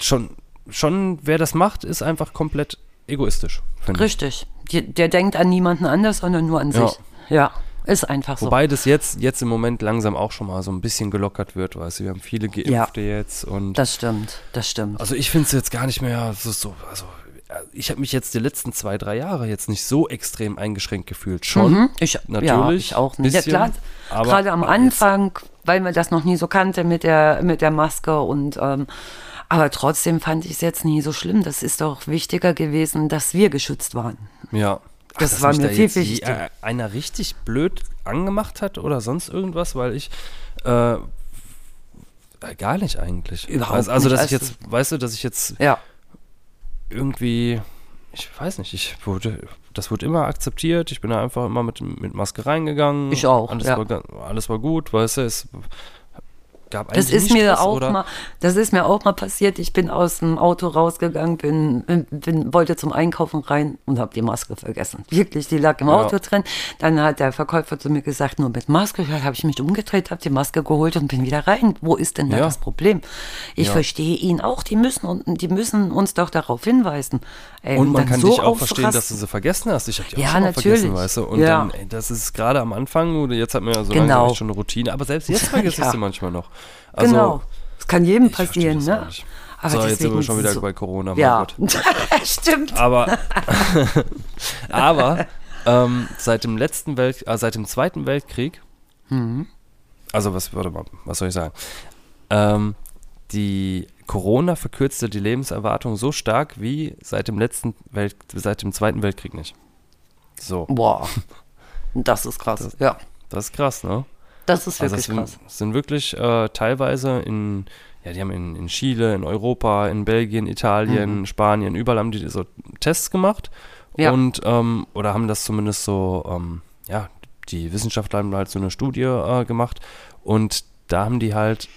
Schon, schon, wer das macht, ist einfach komplett egoistisch. Richtig. Die, der denkt an niemanden anders, sondern nur an Ja. sich. Ja, ist einfach so. Wobei das jetzt, jetzt im Moment langsam auch schon mal so ein bisschen gelockert wird, weißt du, wir haben viele Geimpfte jetzt und Das stimmt, das stimmt. also ich finde es jetzt gar nicht mehr so, so also äh, ich habe mich jetzt die letzten zwei, drei Jahre jetzt nicht so extrem eingeschränkt gefühlt. Schon, Mhm. Ich, ja, natürlich. ich auch nicht. Ja, bisschen, klar, aber- gerade am Anfang, weil man das noch nie so kannte mit der, mit der Maske und ähm, aber trotzdem fand ich es jetzt nie so schlimm. Das ist doch wichtiger gewesen, dass wir geschützt waren. Ja. Ach, Das war mir da viel wichtiger. äh, einer richtig blöd angemacht hat oder sonst irgendwas, weil ich äh, äh, gar nicht eigentlich. Überhaupt also, also nicht. dass ich Also- jetzt, weißt du, dass ich jetzt Ja, irgendwie, ich weiß nicht, ich wurde, das wurde immer akzeptiert. Ich bin da einfach immer mit, mit Maske reingegangen. Ich auch, Alles, ja. war, alles war gut, weißt du, es gab das eigentlich ist nie mir Stress, auch oder? mal, das ist mir auch mal passiert. Ich bin aus dem Auto rausgegangen, bin, bin wollte zum Einkaufen rein und habe die Maske vergessen. Wirklich, die lag im Ja. Auto drin. Dann hat der Verkäufer zu mir gesagt, nur mit Maske. Ja, habe ich mich umgedreht, habe die Maske geholt und bin wieder rein. Wo ist denn da Ja. das Problem? Ich Ja. verstehe ihn auch. Die müssen und die müssen uns doch darauf hinweisen. Ey, Und man dann kann so dich auch verstehen, dass du sie vergessen hast. Ich habe die auch Ja, schon mal natürlich. vergessen, weißt du. Und Ja. dann, ey, das ist gerade am Anfang, oder jetzt hat man ja so Genau. langsam schon eine Routine, aber selbst jetzt [laughs] vergisst Ja. du manchmal noch. Also, genau. Das kann jedem ich passieren, ne? Aber so, jetzt sind wir schon wieder so- bei Corona, Ja, [laughs] stimmt. Aber, [laughs] aber ähm, seit dem letzten Welt, äh, seit dem Zweiten Weltkrieg, Mhm. also was, warte mal, was soll ich sagen? Ähm, die Corona verkürzte die Lebenserwartung so stark wie seit dem letzten Welt, seit dem Zweiten Weltkrieg nicht. So, Boah, das ist krass. Ja, das ist krass, ne? das ist Also wirklich es sind, krass. es sind wirklich äh, teilweise in, ja, die haben in, in Chile, in Europa, in Belgien, Italien, Spanien, überall haben die so Tests gemacht Mhm. Ja. und ähm, oder haben das zumindest so, ähm, ja, die Wissenschaftler haben halt so eine Studie äh, gemacht und da haben die halt,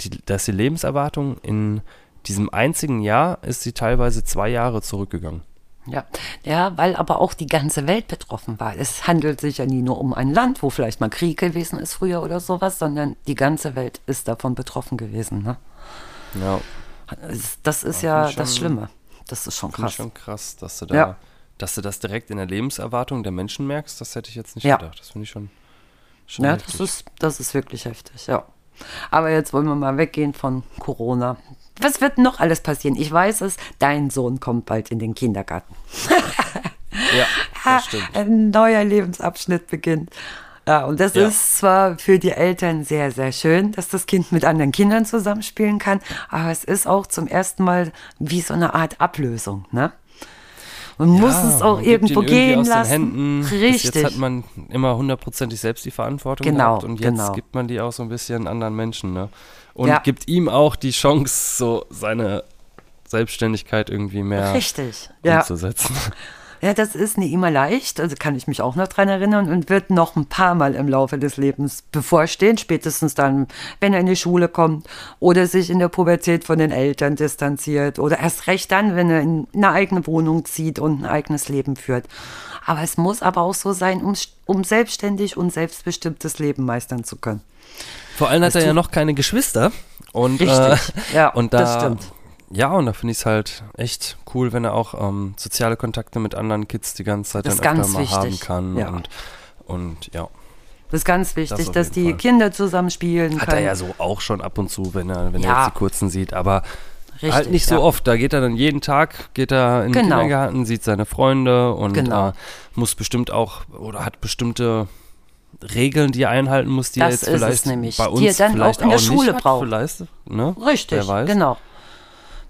die, dass die Lebenserwartung in diesem einzigen Jahr ist sie teilweise zwei Jahre zurückgegangen. Ja. ja, weil aber auch die ganze Welt betroffen war. Es handelt sich ja nie nur um ein Land, wo vielleicht mal Krieg gewesen ist früher oder sowas, sondern die ganze Welt ist davon betroffen gewesen. Ne? Ja, Das ist Ja, ja ich das schon- Schlimme. Das ist schon finde ich krass. schon krass, dass du da, Ja. dass du das direkt in der Lebenserwartung der Menschen merkst, das hätte ich jetzt nicht Ja. gedacht. Das finde ich schon, schon Ja, heftig. das ist, das ist wirklich heftig, ja. Aber jetzt wollen wir mal weggehen von Corona. Was wird noch alles passieren? Ich weiß es, dein Sohn kommt bald in den Kindergarten. [laughs] Ja, das stimmt. Ein neuer Lebensabschnitt beginnt. Ja, und das Ja. ist zwar für die Eltern sehr, sehr schön, dass das Kind mit anderen Kindern zusammenspielen kann, aber es ist auch zum ersten Mal wie so eine Art Ablösung, ne? Man muss Ja, es auch irgendwo gehen lassen. Händen. Bis Richtig. Jetzt hat man immer hundertprozentig selbst die Verantwortung Genau, gehabt und jetzt genau. gibt man die auch so ein bisschen anderen Menschen, ne? Und Ja. gibt ihm auch die Chance, so seine Selbstständigkeit irgendwie mehr Richtig, umzusetzen. Ja, das ist nicht immer leicht, also kann ich mich auch noch dran erinnern und wird noch ein paar Mal im Laufe des Lebens bevorstehen, spätestens dann, wenn er in die Schule kommt oder sich in der Pubertät von den Eltern distanziert oder erst recht dann, wenn er in eine eigene Wohnung zieht und ein eigenes Leben führt. Aber es muss aber auch so sein, um, um selbstständig und selbstbestimmtes Leben meistern zu können. Vor allem hat Das er ja noch keine Geschwister. Und, Richtig, äh, ja, und da, das stimmt. Ja, und da finde ich es halt echt cool, wenn er auch ähm, soziale Kontakte mit anderen Kids die ganze Zeit Das dann ganz mal haben kann. ja. Und, und ja, Das ist ganz wichtig, auf dass die Fall. Kinder zusammen spielen hat können. er ja so auch schon ab und zu, wenn er, wenn er Ja. jetzt die kurzen sieht, aber Richtig, halt nicht so ja. oft. Da geht er dann jeden Tag, geht er in den Genau. Kindergarten, sieht seine Freunde und Genau. äh, muss bestimmt auch oder hat bestimmte Regeln, die er einhalten muss, die er Das jetzt ist es vielleicht nämlich, bei die uns er dann vielleicht auch in der Schule hat, braucht. Vielleicht, ne? Richtig, genau.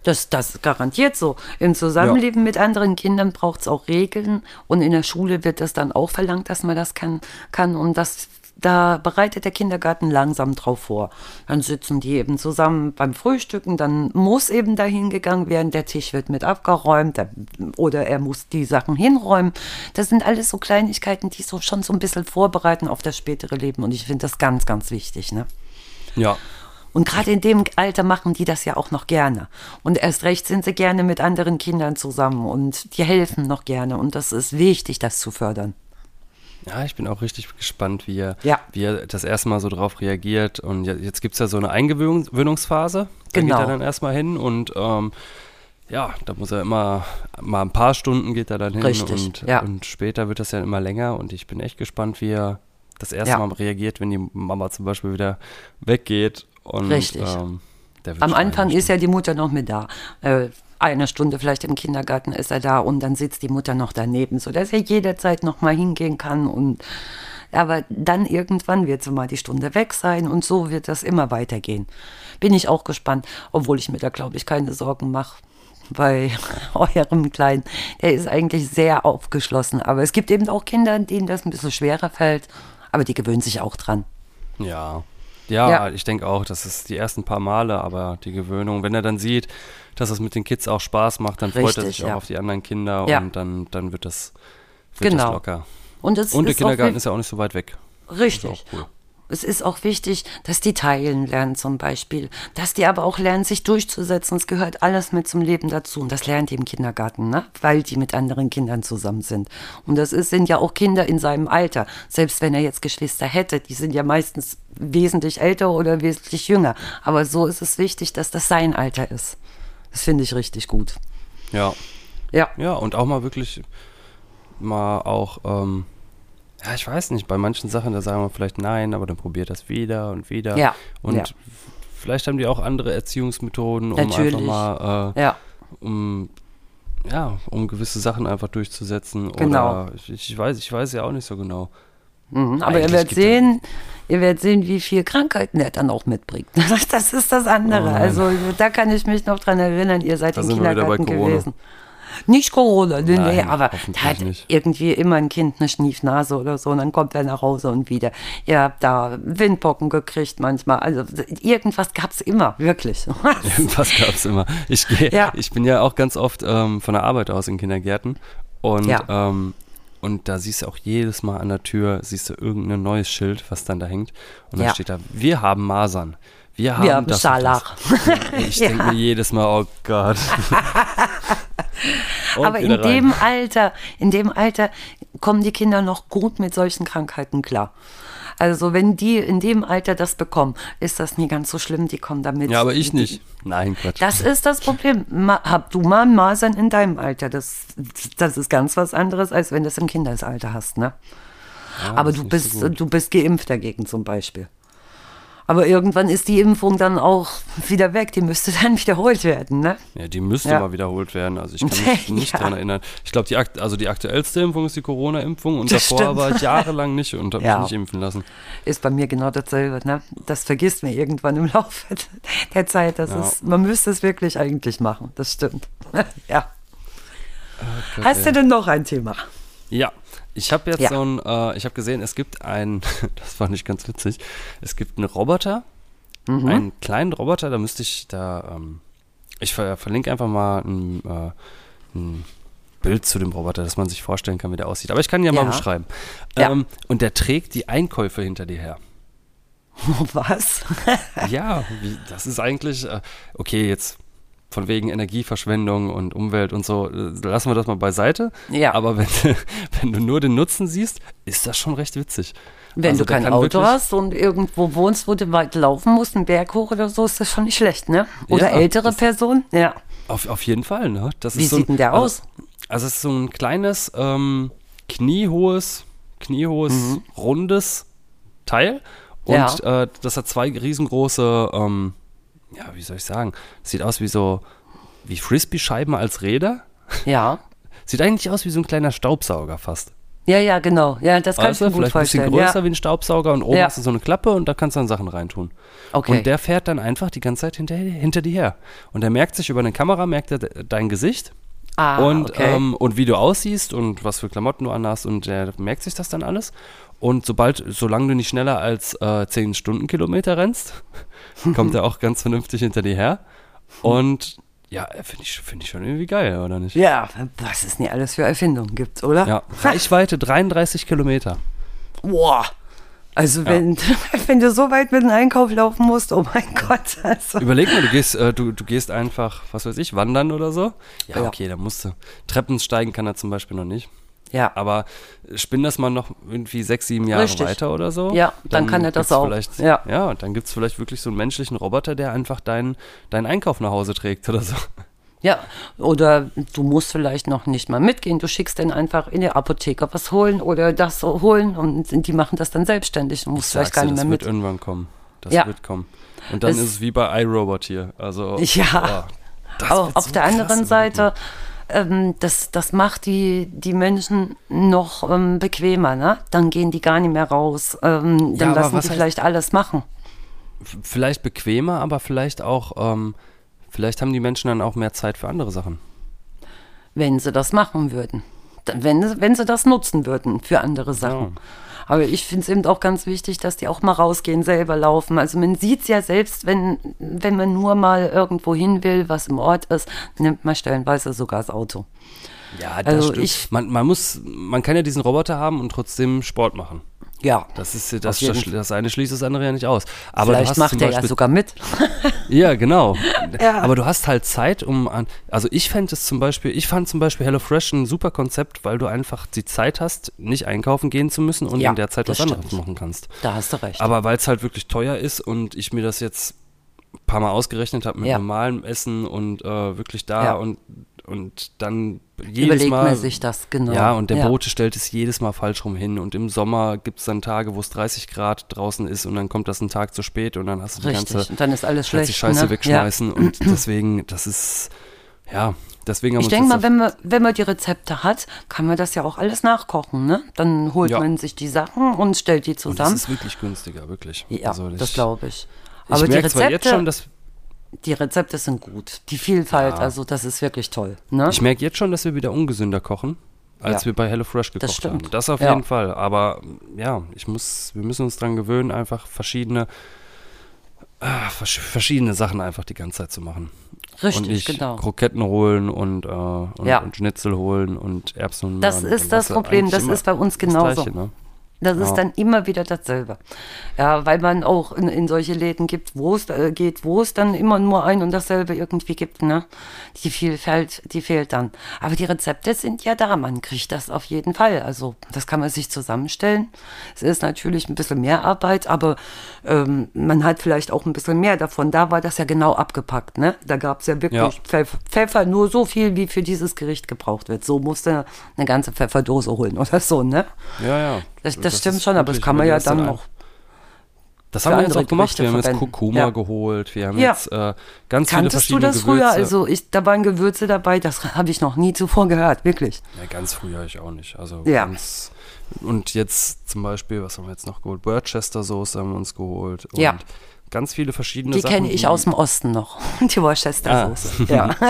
Das, das ist garantiert so. Im Zusammenleben mit anderen Kindern braucht es auch Regeln und in der Schule wird das dann auch verlangt, dass man das kann. kann und das da bereitet der Kindergarten langsam drauf vor. Dann sitzen die eben zusammen beim Frühstücken, dann muss eben dahin gegangen werden, der Tisch wird mit abgeräumt der, oder er muss die Sachen hinräumen. Das sind alles so Kleinigkeiten, die so schon so ein bisschen vorbereiten auf das spätere Leben und ich finde das ganz, ganz wichtig. Ne? Ja, Und gerade in dem Alter machen die das ja auch noch gerne. Und erst recht sind sie gerne mit anderen Kindern zusammen und die helfen noch gerne. Und das ist wichtig, das zu fördern. Ja, ich bin auch richtig gespannt, wie er, Ja. wie er das erste Mal so drauf reagiert. Und je- jetzt gibt es ja so eine Eingewöhnungsphase. Da Genau. geht er dann erstmal hin und ähm, ja, da muss er immer, mal ein paar Stunden geht er dann hin Richtig, und, ja. und später wird das ja immer länger und ich bin echt gespannt, wie er das erste Ja. Mal reagiert, wenn die Mama zum Beispiel wieder weggeht. Und, Richtig. Ähm, Am Anfang ist ja die Mutter noch mit da. Äh, eine Stunde vielleicht im Kindergarten ist er da und dann sitzt die Mutter noch daneben, sodass er jederzeit noch mal hingehen kann. Und aber dann irgendwann wird so mal die Stunde weg sein und so wird das immer weitergehen. Bin ich auch gespannt, obwohl ich mir da glaube ich keine Sorgen mache. Bei [laughs] eurem Kleinen, der ist eigentlich sehr aufgeschlossen. Aber es gibt eben auch Kinder, denen das ein bisschen schwerer fällt. Aber die gewöhnen sich auch dran. Ja. Ja, Ja. ich denke auch, das ist die ersten paar Male, aber die Gewöhnung, wenn er dann sieht, dass es mit den Kids auch Spaß macht, dann freut er Richtig, sich auch ja. auf die anderen Kinder Ja. und dann, dann wird das, wird das Genau. locker. Und, es Und der auch Kindergarten ist ja auch nicht so weit weg. Richtig. Auch cool. Es ist auch wichtig, dass die teilen lernen zum Beispiel, dass die aber auch lernen, sich durchzusetzen. Es gehört alles mit zum Leben dazu und das lernen die im Kindergarten, ne? weil die mit anderen Kindern zusammen sind. Und das ist, sind ja auch Kinder in seinem Alter. Selbst wenn er jetzt Geschwister hätte, die sind ja meistens wesentlich älter oder wesentlich jünger. Aber so ist es wichtig, dass das sein Alter ist. Das finde ich richtig gut. Ja. Ja. Ja, und auch mal wirklich mal auch, ähm, ja, ich weiß nicht, bei manchen Sachen, da sagen wir vielleicht nein, aber dann probiert das wieder und wieder. Ja, Und ja. vielleicht haben die auch andere Erziehungsmethoden, um Natürlich. einfach mal, äh, Ja. um, ja, um gewisse Sachen einfach durchzusetzen. Genau. Oder ich, ich weiß, ich weiß ja auch nicht so genau. Mhm, aber ihr werdet sehen, ihr werdet sehen, wie viel Krankheiten er dann auch mitbringt. [laughs] Das ist das andere. Oh also da kann ich mich noch dran erinnern, ihr seid Da im Kindergarten Corona. gewesen. Nicht Corona, nee, nee, Nein, aber hoffentlich da hat nicht. irgendwie immer ein Kind eine Schniefnase oder so und dann kommt er nach Hause und wieder. Ihr habt da Windpocken gekriegt manchmal. Also irgendwas gab es immer, wirklich. [laughs] [laughs] Irgendwas gab es immer. Ich, geh, Ja. ich bin ja auch ganz oft ähm, von der Arbeit aus in Kindergärten und, Ja. ähm, und da siehst du auch jedes Mal an der Tür, siehst du irgendein neues Schild, was dann da hängt. Und dann Ja. steht da, wir haben Masern. Wir haben, Wir haben das Scharlach. [laughs] Ich denke mir jedes Mal, oh Gott. Und Aber in rein. dem Alter, in dem Alter kommen die Kinder noch gut mit solchen Krankheiten klar. Also wenn die in dem Alter das bekommen, ist das nie ganz so schlimm. Die kommen damit. Ja, aber ich nicht. Nein, Quatsch. Das ist das Problem. Ma, hab du mal Masern in deinem Alter. Das, das ist ganz was anderes, als wenn du es im Kindesalter hast, ne? aber das du bist, so du bist geimpft dagegen zum Beispiel. Aber irgendwann ist die Impfung dann auch wieder weg. Die müsste [laughs] dann wiederholt werden, ne? Ja, die müsste Ja. mal wiederholt werden. Also ich kann [laughs] mich nicht Ja. dran erinnern. Ich glaube, die, also die aktuellste Impfung ist die Corona-Impfung und Das davor stimmt. war ich [laughs] jahrelang nicht und habe Ja. mich nicht impfen lassen. Ist bei mir genau dasselbe. Ne? Das vergisst man irgendwann im Laufe der Zeit. Das Ja. ist, man müsste es wirklich eigentlich machen. Das stimmt. ja. Gott, Hast du denn noch ein Thema? Ja, ich habe jetzt Ja. so ein, äh, ich habe gesehen, es gibt einen, [laughs] das fand ich ganz witzig, es gibt einen Roboter, Mhm. einen kleinen Roboter, da müsste ich da, ähm, ich ver verlinke einfach mal ein, äh, ein Bild zu dem Roboter, dass man sich vorstellen kann, wie der aussieht. Aber ich kann ihn ja, Ja. mal beschreiben. Ja. Ähm, und der trägt die Einkäufe hinter dir her. [laughs] Was? Ja, wie, das ist eigentlich, äh, okay, jetzt von wegen Energieverschwendung und Umwelt und so, äh, lassen wir das mal beiseite. Ja. Aber wenn, [laughs] wenn du nur den Nutzen siehst, ist das schon recht witzig. Wenn Also du kein Auto hast und irgendwo wohnst, wo du weit laufen musst, einen Berg hoch oder so, ist das schon nicht schlecht, ne? Oder Ja, ältere das- Person? Ja. Auf, auf jeden Fall, ne? Das Wie ist so sieht denn der also, aus? Also es ist so ein kleines, ähm, kniehohes, kniehohes, Mhm. rundes Teil. Und Ja. äh, das hat zwei riesengroße, ähm, ja, wie soll ich sagen? Sieht aus wie so, wie Frisbee-Scheiben als Räder. Ja. [laughs] Sieht eigentlich aus wie so ein kleiner Staubsauger fast. Ja, ja, genau. Ja, das kann Weißt ich mir du, gut vielleicht ein bisschen vorstellen. größer Ja. wie ein Staubsauger und oben Ja. hast du so eine Klappe und da kannst du dann Sachen reintun. Okay. Und der fährt dann einfach die ganze Zeit hinter, hinter dir her. Und er merkt sich über eine Kamera, merkt er de- dein Gesicht ah, und, okay. ähm, und wie du aussiehst und was für Klamotten du anhast und der merkt sich das dann alles. Und sobald, solange du nicht schneller als äh, 10 Stundenkilometer rennst, [laughs] kommt er auch ganz vernünftig hinter dir her. Und ja, finde ich, find ich schon irgendwie geil, oder nicht? Ja, was es nicht alles für Erfindungen gibt, oder? Ja, Reichweite 33 Kilometer. Boah. Also wenn, [laughs] wenn du so weit mit dem Einkauf laufen musst, oh mein Gott. Also. Überleg mal, du gehst, äh, du, du gehst einfach, was weiß ich, wandern oder so. Ja, Ja. okay, da musst du. Treppen steigen kann er zum Beispiel noch nicht. Ja, Aber spinn das mal noch irgendwie sechs, sieben Jahre Richtig. weiter oder so. Ja, dann kann er das auch. Ja. ja, und dann gibt es vielleicht wirklich so einen menschlichen Roboter, der einfach deinen deinen Einkauf nach Hause trägt oder so. ja. Oder du musst vielleicht noch nicht mal mitgehen. Du schickst dann einfach in die Apotheke was holen oder das holen und die machen das dann selbstständig. Du musst vielleicht gar nicht das mehr wird mit. irgendwann kommen. Das Ja. wird kommen. Und dann Es- ist es wie bei iRobot hier. Also, Ja. boah, das wird auf so der anderen Seite, mal. Ähm, das, das macht die, die Menschen noch ähm, bequemer. Ne? Dann gehen die gar nicht mehr raus. Ähm, Ja, dann aber lassen heißt- vielleicht alles machen. Vielleicht bequemer, aber vielleicht auch, ähm, vielleicht haben die Menschen dann auch mehr Zeit für andere Sachen. wenn sie das machen würden. Wenn, wenn sie das nutzen würden für andere Sachen. Aber ich finde es eben auch ganz wichtig, dass die auch mal rausgehen, selber laufen. Also man sieht es ja selbst, wenn, wenn man nur mal irgendwo hin will, was im Ort ist, nimmt man stellenweise sogar das Auto. Ja, das Also stimmt. ich- man, man muss, man kann ja diesen Roboter haben und trotzdem Sport machen. Ja, Das ist ja- das, das, das eine schließt das andere ja nicht aus. Aber vielleicht macht er ja sogar mit. [laughs] Ja, genau. Ja. Aber du hast halt Zeit, um an. Also ich fände es zum Beispiel, ich fand zum Beispiel HelloFresh ein super Konzept, weil du einfach die Zeit hast, nicht einkaufen gehen zu müssen und Ja, in der Zeit was anderes machen kannst. Da hast du recht. Aber weil es halt wirklich teuer ist und ich mir das jetzt ein paar Mal ausgerechnet habe mit Ja. normalem Essen und äh, wirklich da und, und dann jedes Überlegt Mal. man sich das, genau. Ja, und der Ja. Bote stellt es jedes Mal falsch rum hin. Und im Sommer gibt es dann Tage, wo es 30 Grad draußen ist und dann kommt das ein Tag zu spät und dann hast du die Richtig, ganze und dann ist alles schlecht. Scheiße ne? wegschmeißen. Und [clears throat] deswegen, das ist, ja, deswegen haben Ich denke mal, das wenn man, wenn man die Rezepte hat, kann man das ja auch alles nachkochen. Ne? Dann holt Ja. man sich die Sachen und stellt die und das zusammen. ist wirklich günstiger, wirklich. Ja, Also das ich- glaube ich. Ich Aber die merke zwar jetzt schon, dass die Rezepte sind gut. Die Vielfalt, Ja. also das ist wirklich toll. Ne? ich merke jetzt schon, dass wir wieder ungesünder kochen, als Ja. wir bei HelloFresh gekocht stimmt. haben. Das auf Ja. jeden Fall. Aber ja, ich muss, wir müssen uns dran gewöhnen, einfach verschiedene, ah, vers verschiedene Sachen einfach die ganze Zeit zu machen. und Richtig, nicht genau. Kroketten holen und, äh, und, und Schnitzel holen und Erbsen und Das Möhren. ist das du Problem, das ist bei uns das genauso. Gleiche, ne? Das ist Ja. dann immer wieder dasselbe. Ja, weil man auch in, in solche Läden gibt, wo es äh, geht, wo es dann immer nur ein und dasselbe irgendwie gibt, ne? Die Vielfalt, die fehlt dann. Aber die Rezepte sind ja da, man kriegt das auf jeden Fall. Also das kann man sich zusammenstellen. Es ist natürlich ein bisschen mehr Arbeit, aber ähm, man hat vielleicht auch ein bisschen mehr davon. Da war das ja genau abgepackt, ne? Da gab es ja wirklich Ja. Pfeff, Pfeffer nur so viel, wie für dieses Gericht gebraucht wird. So musste eine ganze Pfefferdose holen oder so, ne? Ja, ja. Das, das, stimmt ist schon, aber das kann man ja dann noch. Das haben wir jetzt auch gemacht. Gerichte Wir haben jetzt verwenden. Kurkuma Ja. geholt. Wir haben Ja. jetzt äh, ganz viele Kanntest du verschiedene das Gewürze. früher? Also ich, da waren Gewürze dabei, das [laughs] habe ich noch nie zuvor gehört, wirklich. ja, ganz früher ich auch nicht. Also Ja. ganz, und jetzt zum Beispiel, was haben wir jetzt noch geholt? Worcester Soße haben wir uns geholt. Und Ja. Ganz viele verschiedene Die Sachen. kenne ich aus dem Osten noch, [laughs] die Worcestersoße. Ah. Ja. [laughs]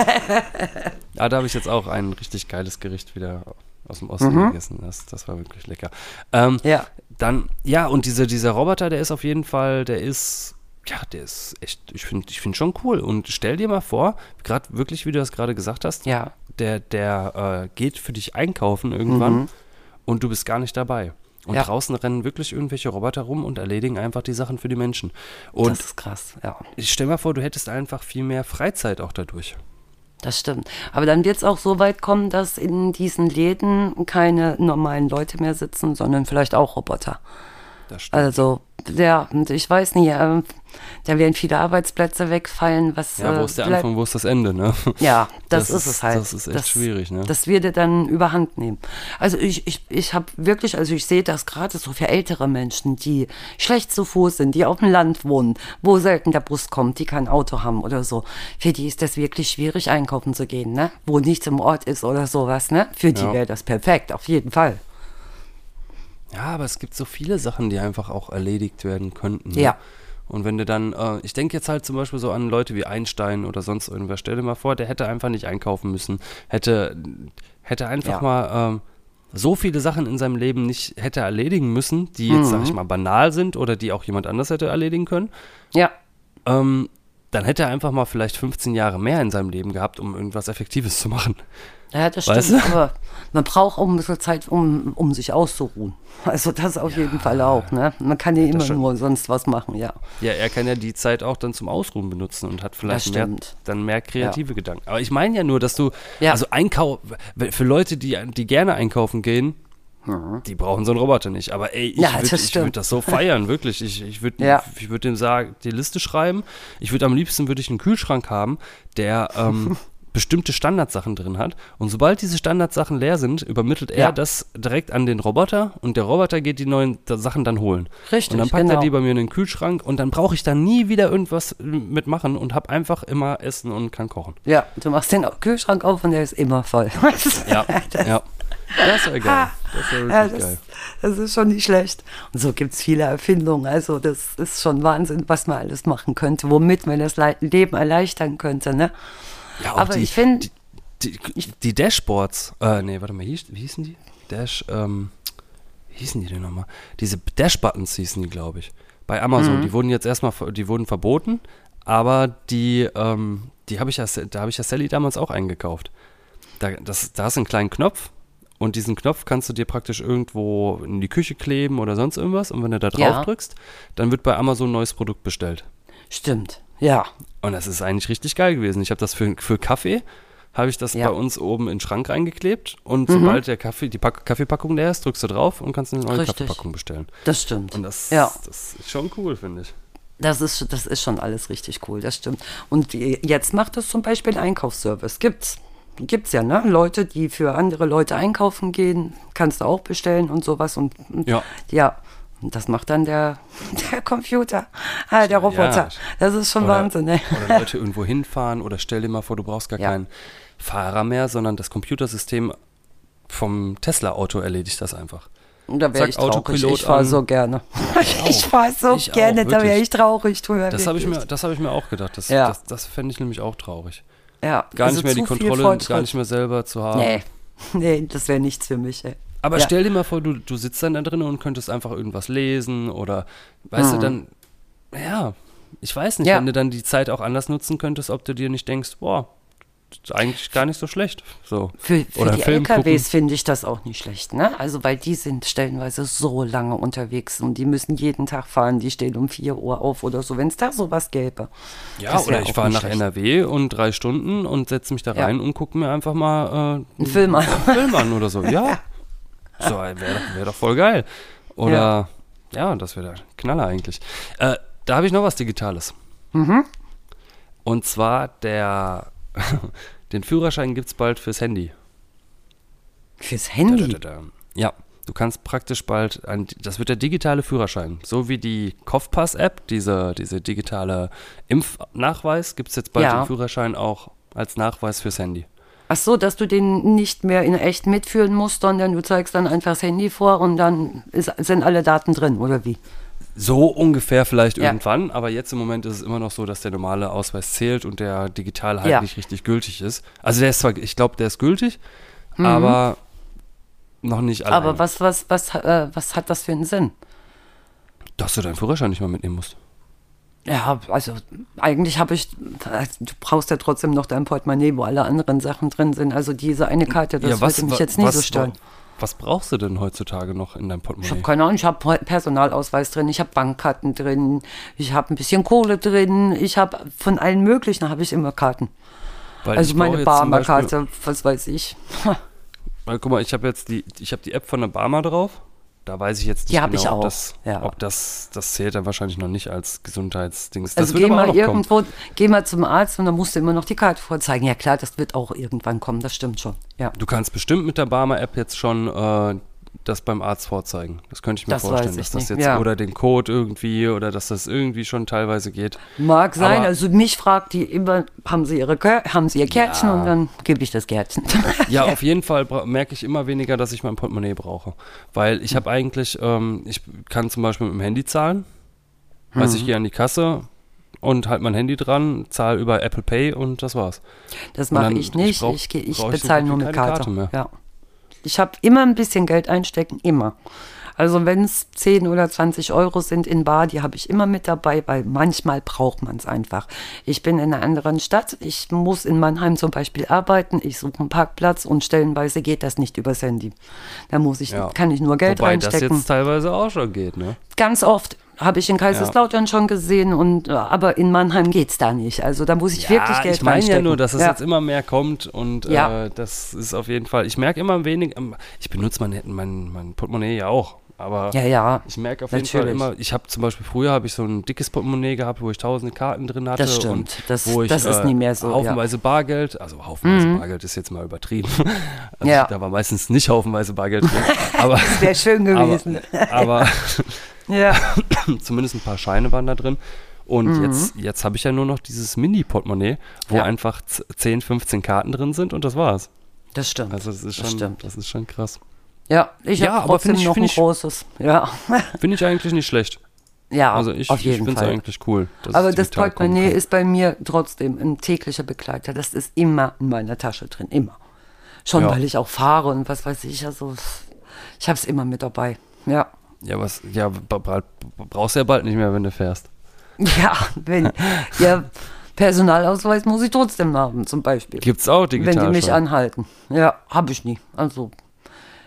Ah, da habe ich jetzt auch ein richtig geiles Gericht wieder aus dem Osten gegessen. Das, das war wirklich lecker. Ähm, Mhm. ja. Dann, ja, und diese, dieser Roboter, der ist auf jeden Fall, der ist, ja, der ist echt, ich finde ich find schon cool. Und stell dir mal vor, gerade wirklich, wie du das gerade gesagt hast, Ja. der, der äh, geht für dich einkaufen irgendwann und du bist gar nicht dabei. Und Mhm. Ja. draußen rennen wirklich irgendwelche Roboter rum und erledigen einfach die Sachen für die Menschen. Und das ist krass, ja. ich stell mal vor, du hättest einfach viel mehr Freizeit auch dadurch. Das stimmt. Aber dann wird es auch so weit kommen, dass in diesen Läden keine normalen Leute mehr sitzen, sondern vielleicht auch Roboter. Das stimmt. Also, ja, und ich weiß nicht, äh, da werden viele Arbeitsplätze wegfallen. Was, ja, wo äh, ist der Anfang, wo ist das Ende, ne? [laughs] Ja, das, Das ist, ist- es halt. das ist echt schwierig, ne? Das würde dann überhand nehmen. Also ich, ich, ich habe wirklich, also ich sehe das gerade so für ältere Menschen, die schlecht zu Fuß sind, die auf dem Land wohnen, wo selten der Bus kommt, die kein Auto haben oder so. Für die ist das wirklich schwierig, einkaufen zu gehen, ne? Wo nichts im Ort ist oder sowas, ne? Für die Ja. wäre das perfekt, auf jeden Fall. Ja, aber es gibt so viele Sachen, die einfach auch erledigt werden könnten. ne? Ja. Und wenn du dann, äh, ich denke jetzt halt zum Beispiel so an Leute wie Einstein oder sonst irgendwer, stell dir mal vor, der hätte einfach nicht einkaufen müssen, hätte, hätte einfach Ja. mal, ähm, so viele Sachen in seinem Leben nicht hätte erledigen müssen, die jetzt, sag ich mal, banal sind oder die auch jemand anders hätte erledigen können, Ja, ähm, dann hätte er einfach mal vielleicht 15 Jahre mehr in seinem Leben gehabt, um irgendwas Effektives zu machen. Ja das Weißt stimmt. du? Aber man braucht auch ein bisschen Zeit, um, um sich auszuruhen. [laughs] Also das auf jeden Fall auch. Ne? Man kann ja immer stimmt. nur sonst was machen, ja. Ja, er kann ja die Zeit auch dann zum Ausruhen benutzen und hat vielleicht mehr, dann mehr kreative Gedanken. Aber ich meine ja nur, dass du, Ja. also Einkauf, für Leute, die, die gerne einkaufen gehen, die brauchen so einen Roboter nicht. Aber ey, ich Mhm. Ja, würde das würd das so [laughs] feiern, wirklich. Ich, ich würde Ja. ich würd dem sagen, die Liste schreiben. Ich würde am liebsten würde ich einen Kühlschrank haben, der ähm, [laughs] bestimmte Standardsachen drin hat. Und sobald diese Standardsachen leer sind, übermittelt er Ja. das direkt an den Roboter und der Roboter geht die neuen Sachen dann holen. Richtig, Und dann packt er genau. die bei mir in den Kühlschrank und dann brauche ich da nie wieder irgendwas äh, mitmachen und habe einfach immer Essen und kann kochen. Ja, du machst den Kühlschrank auf und der ist immer voll. [laughs] Ja, das, ja. Das wäre geil. Das wäre Ja, das, geil. das ist schon nicht schlecht. Und so gibt es viele Erfindungen. Also das ist schon Wahnsinn, was man alles machen könnte, womit man das Le Leben erleichtern könnte. Ne? Ja, Aber die, ich finde, Die, die, die Dashboards, äh, nee, warte mal, hieß, wie hießen die? Dash, ähm, wie hießen die denn nochmal? Diese Dash-Buttons hießen die, glaube ich. Bei Amazon, Mhm. die wurden jetzt erstmal, die wurden verboten, aber die, ähm, die habe ich ja, da habe ich ja Sally damals auch eingekauft. Da, das, da hast du einen kleinen Knopf und diesen Knopf kannst du dir praktisch irgendwo in die Küche kleben oder sonst irgendwas und wenn du da drauf Ja. drückst, dann wird bei Amazon ein neues Produkt bestellt. stimmt. Ja, Und das ist eigentlich richtig geil gewesen. Ich habe das für, für Kaffee, habe ich das Ja. bei uns oben in den Schrank reingeklebt und sobald der Kaffee, die Pack Kaffeepackung leer ist, drückst du drauf und kannst eine neue Richtig. Kaffeepackung bestellen. das stimmt. Und das, ja. das ist schon cool, finde ich. Das ist, das ist schon alles richtig cool, das stimmt. Und jetzt macht es zum Beispiel einen Einkaufsservice. Gibt's. Gibt's ja, ne? Leute, die für andere Leute einkaufen gehen, kannst du auch bestellen und sowas. Und und Ja. ja. Und das macht dann der, [laughs] der Computer, ah, der Roboter. Ja. Das ist schon Oder- Wahnsinn, ne? Oder Leute irgendwo hinfahren oder stell dir mal vor, du brauchst gar Ja. keinen Fahrer mehr, sondern das Computersystem vom Tesla-Auto erledigt das einfach. Und da wäre ich traurig. Autopilot Ich fahre so gerne. Ich [laughs] fahre so Ich auch, gerne, da wäre ich traurig drüber. Das habe ich, mir- das hab ich mir auch gedacht. Das, Ja. das, das fände ich nämlich auch traurig. ja, Gar also nicht mehr die Kontrolle, gar nicht mehr selber zu haben. Nee, [laughs] nee, das wäre nichts für mich, ey. Aber ja. stell dir mal vor, du, du sitzt dann da drin und könntest einfach irgendwas lesen oder, weißt du, dann, ja, ich weiß nicht, Mhm. Ja. wenn du dann die Zeit auch anders nutzen könntest, ob du dir nicht denkst, boah, ist eigentlich gar nicht so schlecht. So. Für, für Oder die Film LKWs finde ich das auch nicht schlecht, ne? Also, weil die sind stellenweise so lange unterwegs und die müssen jeden Tag fahren, die stehen um 4 Uhr auf oder so, wenn es da sowas gäbe. Ja, oder ich fahre nach schlecht. NRW und drei Stunden und setze mich da Ja. rein und gucke mir einfach mal äh, Ein Film an. einen Film an oder so. [laughs] Ja. So, wäre doch, wär doch voll geil. Oder, ja, das wäre der Knaller eigentlich. Äh, da habe ich noch was Digitales. Mhm. Und zwar der, [laughs] den Führerschein gibt es bald fürs Handy. Fürs Handy. Da, da, da. Ja, du kannst praktisch bald, ein, das wird der digitale Führerschein. So wie die Kopfpass-App, diese, diese digitale Impfnachweis, gibt es jetzt bald Ja. den Führerschein auch als Nachweis fürs Handy. Ach so, dass du den nicht mehr in echt mitführen musst, sondern du zeigst dann einfach das Handy vor und dann ist, sind alle Daten drin, oder wie? So ungefähr vielleicht Ja. irgendwann, aber jetzt im Moment ist es immer noch so, dass der normale Ausweis zählt und der digitale halt Ja. nicht richtig gültig ist. Also der ist zwar, ich glaube, der ist gültig, aber noch nicht. Mhm. Aber was, was, was, äh, was hat das für einen Sinn? Dass du deinen Führerschein nicht mal mitnehmen musst. Ja, also eigentlich habe ich, du brauchst ja trotzdem noch dein Portemonnaie, wo alle anderen Sachen drin sind. Also diese eine Karte, das würde mich jetzt nicht was, so stören. Was brauchst du denn heutzutage noch in deinem Ich habe Portemonnaie? keine Ahnung, ich habe Personalausweis drin, ich habe Bankkarten drin, ich habe ein bisschen Kohle drin, ich habe von allen möglichen habe ich immer Karten. Weil Also meine Barmer-Karte, was weiß ich. [laughs] Weil, guck mal, ich habe jetzt die, ich habe die App von der Barmer drauf. Da weiß ich jetzt nicht hab genau, ich ob, auch, das, ja. ob das, das zählt dann wahrscheinlich noch nicht als Gesundheitsdings. Also das geh wird aber mal noch kommen. irgendwo, geh mal zum Arzt und dann musst du immer noch die Karte vorzeigen. Ja klar, das wird auch irgendwann kommen, das stimmt schon. Ja. Du kannst bestimmt mit der Barmer-App jetzt schon äh, das beim Arzt vorzeigen. Das könnte ich mir Das vorstellen, weiß dass ich das nicht, jetzt ja. oder den Code irgendwie oder dass das irgendwie schon teilweise geht. Mag sein, Aber- also mich fragt die immer, haben sie ihre haben sie ihr Kärtchen Ja. und dann gebe ich das Kärtchen. Ja, [laughs] auf jeden Fall merke ich immer weniger, dass ich mein Portemonnaie brauche. Weil ich habe eigentlich, ähm, ich kann zum Beispiel mit dem Handy zahlen. Also ich gehe an die Kasse und halt mein Handy dran, zahle über Apple Pay und das war's. Das mache ich nicht. ich Ich, ich ich bezahle nur mit Karte. Karte mehr. Ja. Ich habe immer ein bisschen Geld einstecken, immer. Also wenn es 10 oder 20 Euro sind in Bar, die habe ich immer mit dabei, weil manchmal braucht man es einfach. Ich bin in einer anderen Stadt, ich muss in Mannheim zum Beispiel arbeiten, ich suche einen Parkplatz und stellenweise geht das nicht übers Handy. Da muss ich, Ja. kann ich nur Geld Wobei das reinstecken. jetzt teilweise auch schon geht, ne? Ganz oft habe ich in Kaiserslautern schon gesehen, und, äh, aber in Mannheim geht es da nicht. Also da muss ich wirklich Geld ich meine ja nur, dass es Ja. jetzt immer mehr kommt und Ja. äh, das ist auf jeden Fall, ich merke immer wenig, ähm, ich benutze mein, mein, mein Portemonnaie ja auch, aber Ja, ja. ich merke auf jeden Fall Natürlich. immer, ich habe zum Beispiel früher habe ich so ein dickes Portemonnaie gehabt, wo ich tausende Karten drin hatte Das stimmt. und Das- wo ich das ist äh, nie mehr so, ja. Mhm. haufenweise Bargeld, also haufenweise Bargeld ist jetzt mal übertrieben, [laughs] also Ja. da war meistens nicht haufenweise Bargeld drin, [laughs] aber, Wäre schön gewesen. aber [laughs] ja. [coughs] zumindest ein paar Scheine waren da drin. Und Mhm. jetzt, jetzt habe ich ja nur noch dieses Mini-Portemonnaie, wo Ja. einfach z- 10, 15 Karten drin sind und das war's. Das stimmt. Also das ist schon, das stimmt. das ist schon krass. Ja, ich Ja, habe trotzdem ich- noch ein ich- großes. Ja, [laughs] Finde ich eigentlich nicht schlecht. ja Also ich, auf ich jeden finde es eigentlich cool. Aber es das Portemonnaie ist bei mir trotzdem ein täglicher Begleiter. Das ist immer in meiner Tasche drin, immer. Schon Ja. weil ich auch fahre und was weiß ich. Also ich habe es immer mit dabei. Ja. Ja, was, ja, brauchst du ja bald nicht mehr, wenn du fährst. [laughs] Ja, wenn, [laughs] ja, Personalausweis muss ich trotzdem haben, zum Beispiel. Gibt's auch digital wenn die mich schon. anhalten. Ja, habe ich nie. Also,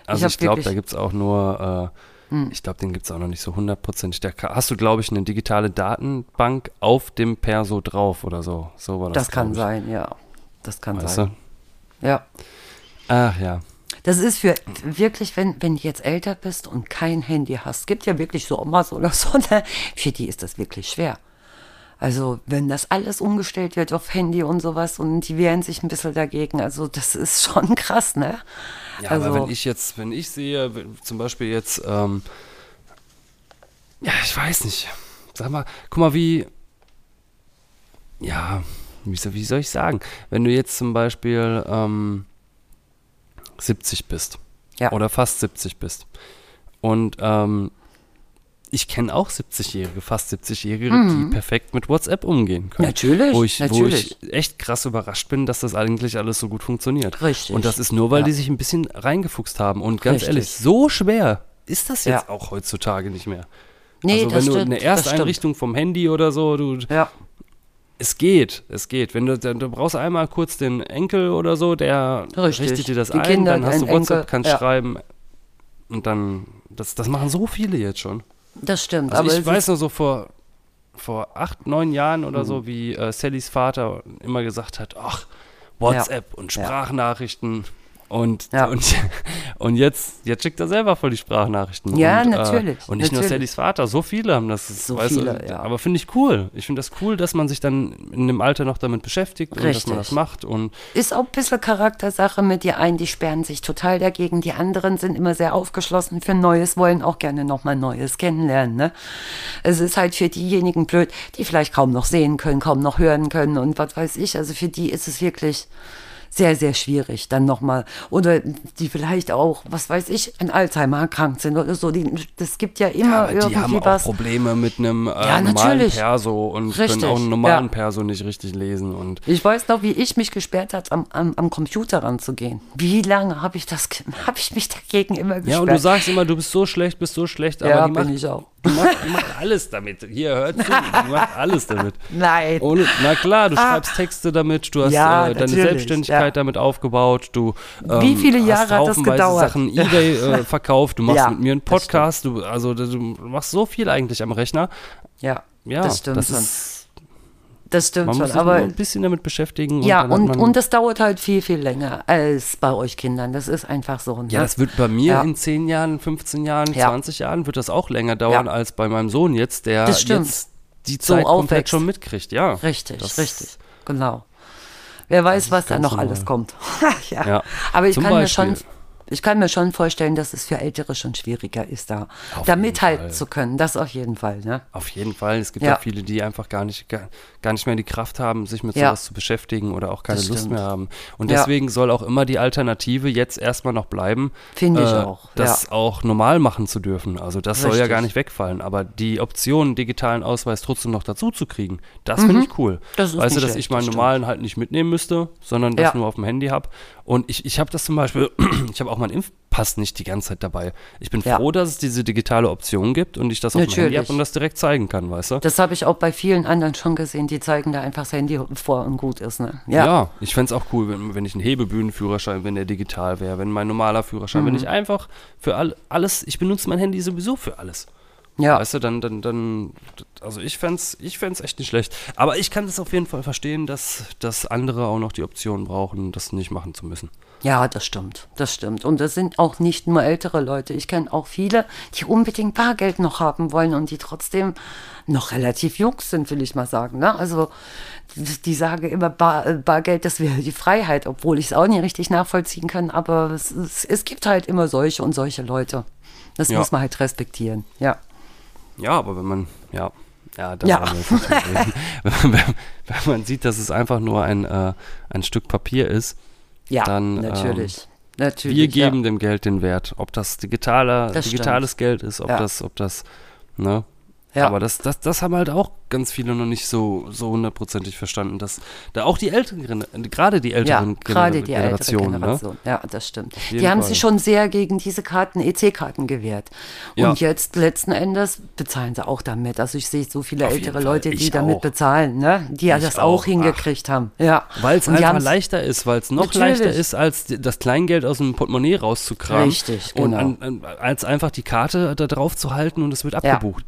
Also hab ich glaube, Hm. da gibt's auch nur, äh, ich glaube, den gibt's auch noch nicht so hundertprozentig. Hast du, glaube ich, eine digitale Datenbank auf dem Perso drauf oder so. So war das. das kann glaub sein, ja. Das kann ich. Weißt sein. du? Ja. Ach ja. Das ist für wirklich, wenn, wenn du jetzt älter bist und kein Handy hast, gibt ja wirklich so Omas oder so, ne? für die ist das wirklich schwer. Also wenn das alles umgestellt wird auf Handy und sowas und die wehren sich ein bisschen dagegen, also das ist schon [laughs] krass, ne? Ja, also, aber wenn ich jetzt, wenn ich sehe, zum Beispiel jetzt, ähm, ja, ich weiß nicht. Sag mal, guck mal, wie, ja, wie soll, wie soll ich sagen? Wenn du jetzt zum Beispiel ähm, 70 bist Ja. oder fast 70 bist und ähm, ich kenne auch 70-Jährige, fast 70-Jährige, die perfekt mit WhatsApp umgehen können. Mhm. Natürlich, Wo ich, Wo natürlich. ich echt krass überrascht bin, dass das eigentlich alles so gut funktioniert. Richtig. Und das ist nur, weil Ja. die sich ein bisschen reingefuchst haben. Und ganz Richtig. ehrlich, so schwer ist das jetzt Ja. auch heutzutage nicht mehr. nee, also das wenn du stimmt, eine. Ersteinrichtung vom Handy oder so, du, Ja, es geht, es geht. Wenn du, dann- du brauchst einmal kurz den Enkel oder so, der Richtig. richtet dir das Die ein, Kinder, dann hast du WhatsApp, Enkel, kannst ja. schreiben und dann, das, das machen so viele jetzt schon. das stimmt. Also aber ich weiß nur so vor, vor acht, neun Jahren Mhm. oder so, wie äh, Sallys Vater immer gesagt hat, ach, WhatsApp und Ja. Und, Ja. [laughs] und, und jetzt, jetzt schickt er selber voll die Sprachnachrichten. Ja, und, natürlich, Äh, und nicht nur natürlich. Sallys Vater, so viele haben das. So viele, du, ja. Aber finde ich cool. Ich finde das cool, dass man sich dann in dem Alter noch damit beschäftigt und dass Richtig. man das macht. Und ist auch ein bisschen Charaktersache mit die einen, die sperren sich total dagegen, die anderen sind immer sehr aufgeschlossen für Neues, wollen auch gerne nochmal Neues kennenlernen. Ne? Es ist halt für diejenigen blöd, die vielleicht kaum noch sehen können, kaum noch hören können und was weiß ich. Also für die ist es wirklich sehr, sehr schwierig, dann nochmal, oder die vielleicht auch, was weiß ich, an Alzheimer erkrankt sind oder so. Die, das gibt ja immer die irgendwie haben auch was. Probleme mit einem äh, Ja, normalen natürlich. Perso und Richtig, können auch einen normalen ja. Perso nicht richtig lesen. Und Ich weiß noch, wie ich mich gesperrt hat, am, am, am Computer ranzugehen. Wie lange habe ich das, [laughs] habe ich mich dagegen immer gesperrt? Ja, und du sagst immer, du bist so schlecht, bist so schlecht, aber Ja, die bin macht, ich auch. Die macht, die macht alles damit. Hier, hört zu, die [laughs] macht alles damit. Nein. Ohne, na klar, du schreibst Texte damit, du hast Ja, äh, deine Selbstständigkeit ja. damit aufgebaut, du ähm, Wie viele Jahre hast hat das gedauert? Sachen Ebay [laughs] äh, verkauft, du machst Ja, mit mir einen Podcast, du, also du machst so viel eigentlich am Rechner. Ja, Ja, das stimmt das schon. ist, das stimmt man schon. muss Aber ein bisschen damit beschäftigen. ja, dann hat und, und das dauert halt viel, viel länger als bei euch Kindern. Das ist einfach so. Ne? Ja, das wird bei mir Ja. in 10 Jahren, 15 Jahren, Ja. 20 Jahren wird das auch länger dauern Ja. als bei meinem Sohn jetzt, der jetzt die So Zeit komplett aufwächst. schon mitkriegt. Ja, Richtig, Das- richtig. Genau. Wer weiß, was da noch alles kommt. [laughs] ja. Ja, Aber ich zum kann mir Beispiel. schon. Ich kann mir schon vorstellen, dass es für Ältere schon schwieriger ist, da, Auf da mithalten Fall. zu können. Das auf jeden Fall, ne? Auf jeden Fall. Es gibt Ja. auch viele, die einfach gar nicht, gar, gar nicht mehr die Kraft haben, sich mit Ja. sowas zu beschäftigen oder auch keine Lust mehr haben. Und Ja. deswegen soll auch immer die Alternative jetzt erstmal noch bleiben, Finde ich äh, auch, das auch normal machen zu dürfen. Also das soll ja Richtig. gar nicht wegfallen. Aber die Option, digitalen Ausweis trotzdem noch dazu zu kriegen, das finde ich cool. Mhm. Das ist weißt du, dass schlecht, ich meinen normalen halt nicht mitnehmen müsste, sondern das Ja. nur auf dem Handy habe. Und ich, ich habe das zum Beispiel, [clears throat] ich habe auch meinen Impfpass nicht die ganze Zeit dabei. Ich bin Ja. froh, dass es diese digitale Option gibt und ich das auf dem Handy Natürlich. habe und das direkt zeigen kann, weißt du? Das habe ich auch bei vielen anderen schon gesehen, die zeigen da einfach das Handy vor und gut ist. Ne? Ja, ich fände es auch cool, wenn, wenn ich einen Hebebühnenführerschein, wenn der digital wäre, wenn mein normaler Führerschein, Mhm. wenn ich einfach für all, alles, ich benutze mein Handy sowieso für alles. Ja. Weißt du, dann, dann, dann, also ich fände es ich fänd's echt nicht schlecht. Aber ich kann es auf jeden Fall verstehen, dass, dass andere auch noch die Option brauchen, das nicht machen zu müssen. Ja, das stimmt, das stimmt. Und das sind auch nicht nur ältere Leute. Ich kenne auch viele, die unbedingt Bargeld noch haben wollen und die trotzdem noch relativ jung sind, will ich mal sagen. Ne? Also die sagen immer, Bar, Bargeld, das wäre die Freiheit, obwohl ich es auch nicht richtig nachvollziehen kann. Aber es, es, es gibt halt immer solche und solche Leute. Das Ja. muss man halt respektieren. Ja. Ja, aber wenn man, ja, ja, da Ja. [laughs] [laughs] wenn, wenn, man sieht, dass es einfach nur ein, äh, ein Stück Papier ist, Ja, Dann, natürlich. natürlich. wir geben ja. dem Geld den Wert. Ob das digitaler, Das digitales Geld ist, ob Ja. das, ob das, ne? Ja. Aber das, das, das haben halt auch ganz viele noch nicht so, so hundertprozentig verstanden, dass da auch die älteren, gerade die Ja, älteren gerade Gener die ältere Generationen, ne? Generation. Ja, das stimmt. Die haben Fall. sich schon sehr gegen diese Karten, EC-Karten gewehrt. Ja. Und jetzt letzten Endes bezahlen sie auch damit. Also ich sehe so viele Auf ältere. Leute, die damit auch. bezahlen, ne? die ja Ich das auch auch. hingekriegt haben. Ja. Weil es Und einfach leichter ist, weil es noch Natürlich. leichter ist, als das Kleingeld aus dem Portemonnaie rauszukramen. Richtig, Und genau. an, an, als einfach die Karte da drauf zu halten und es wird abgebucht.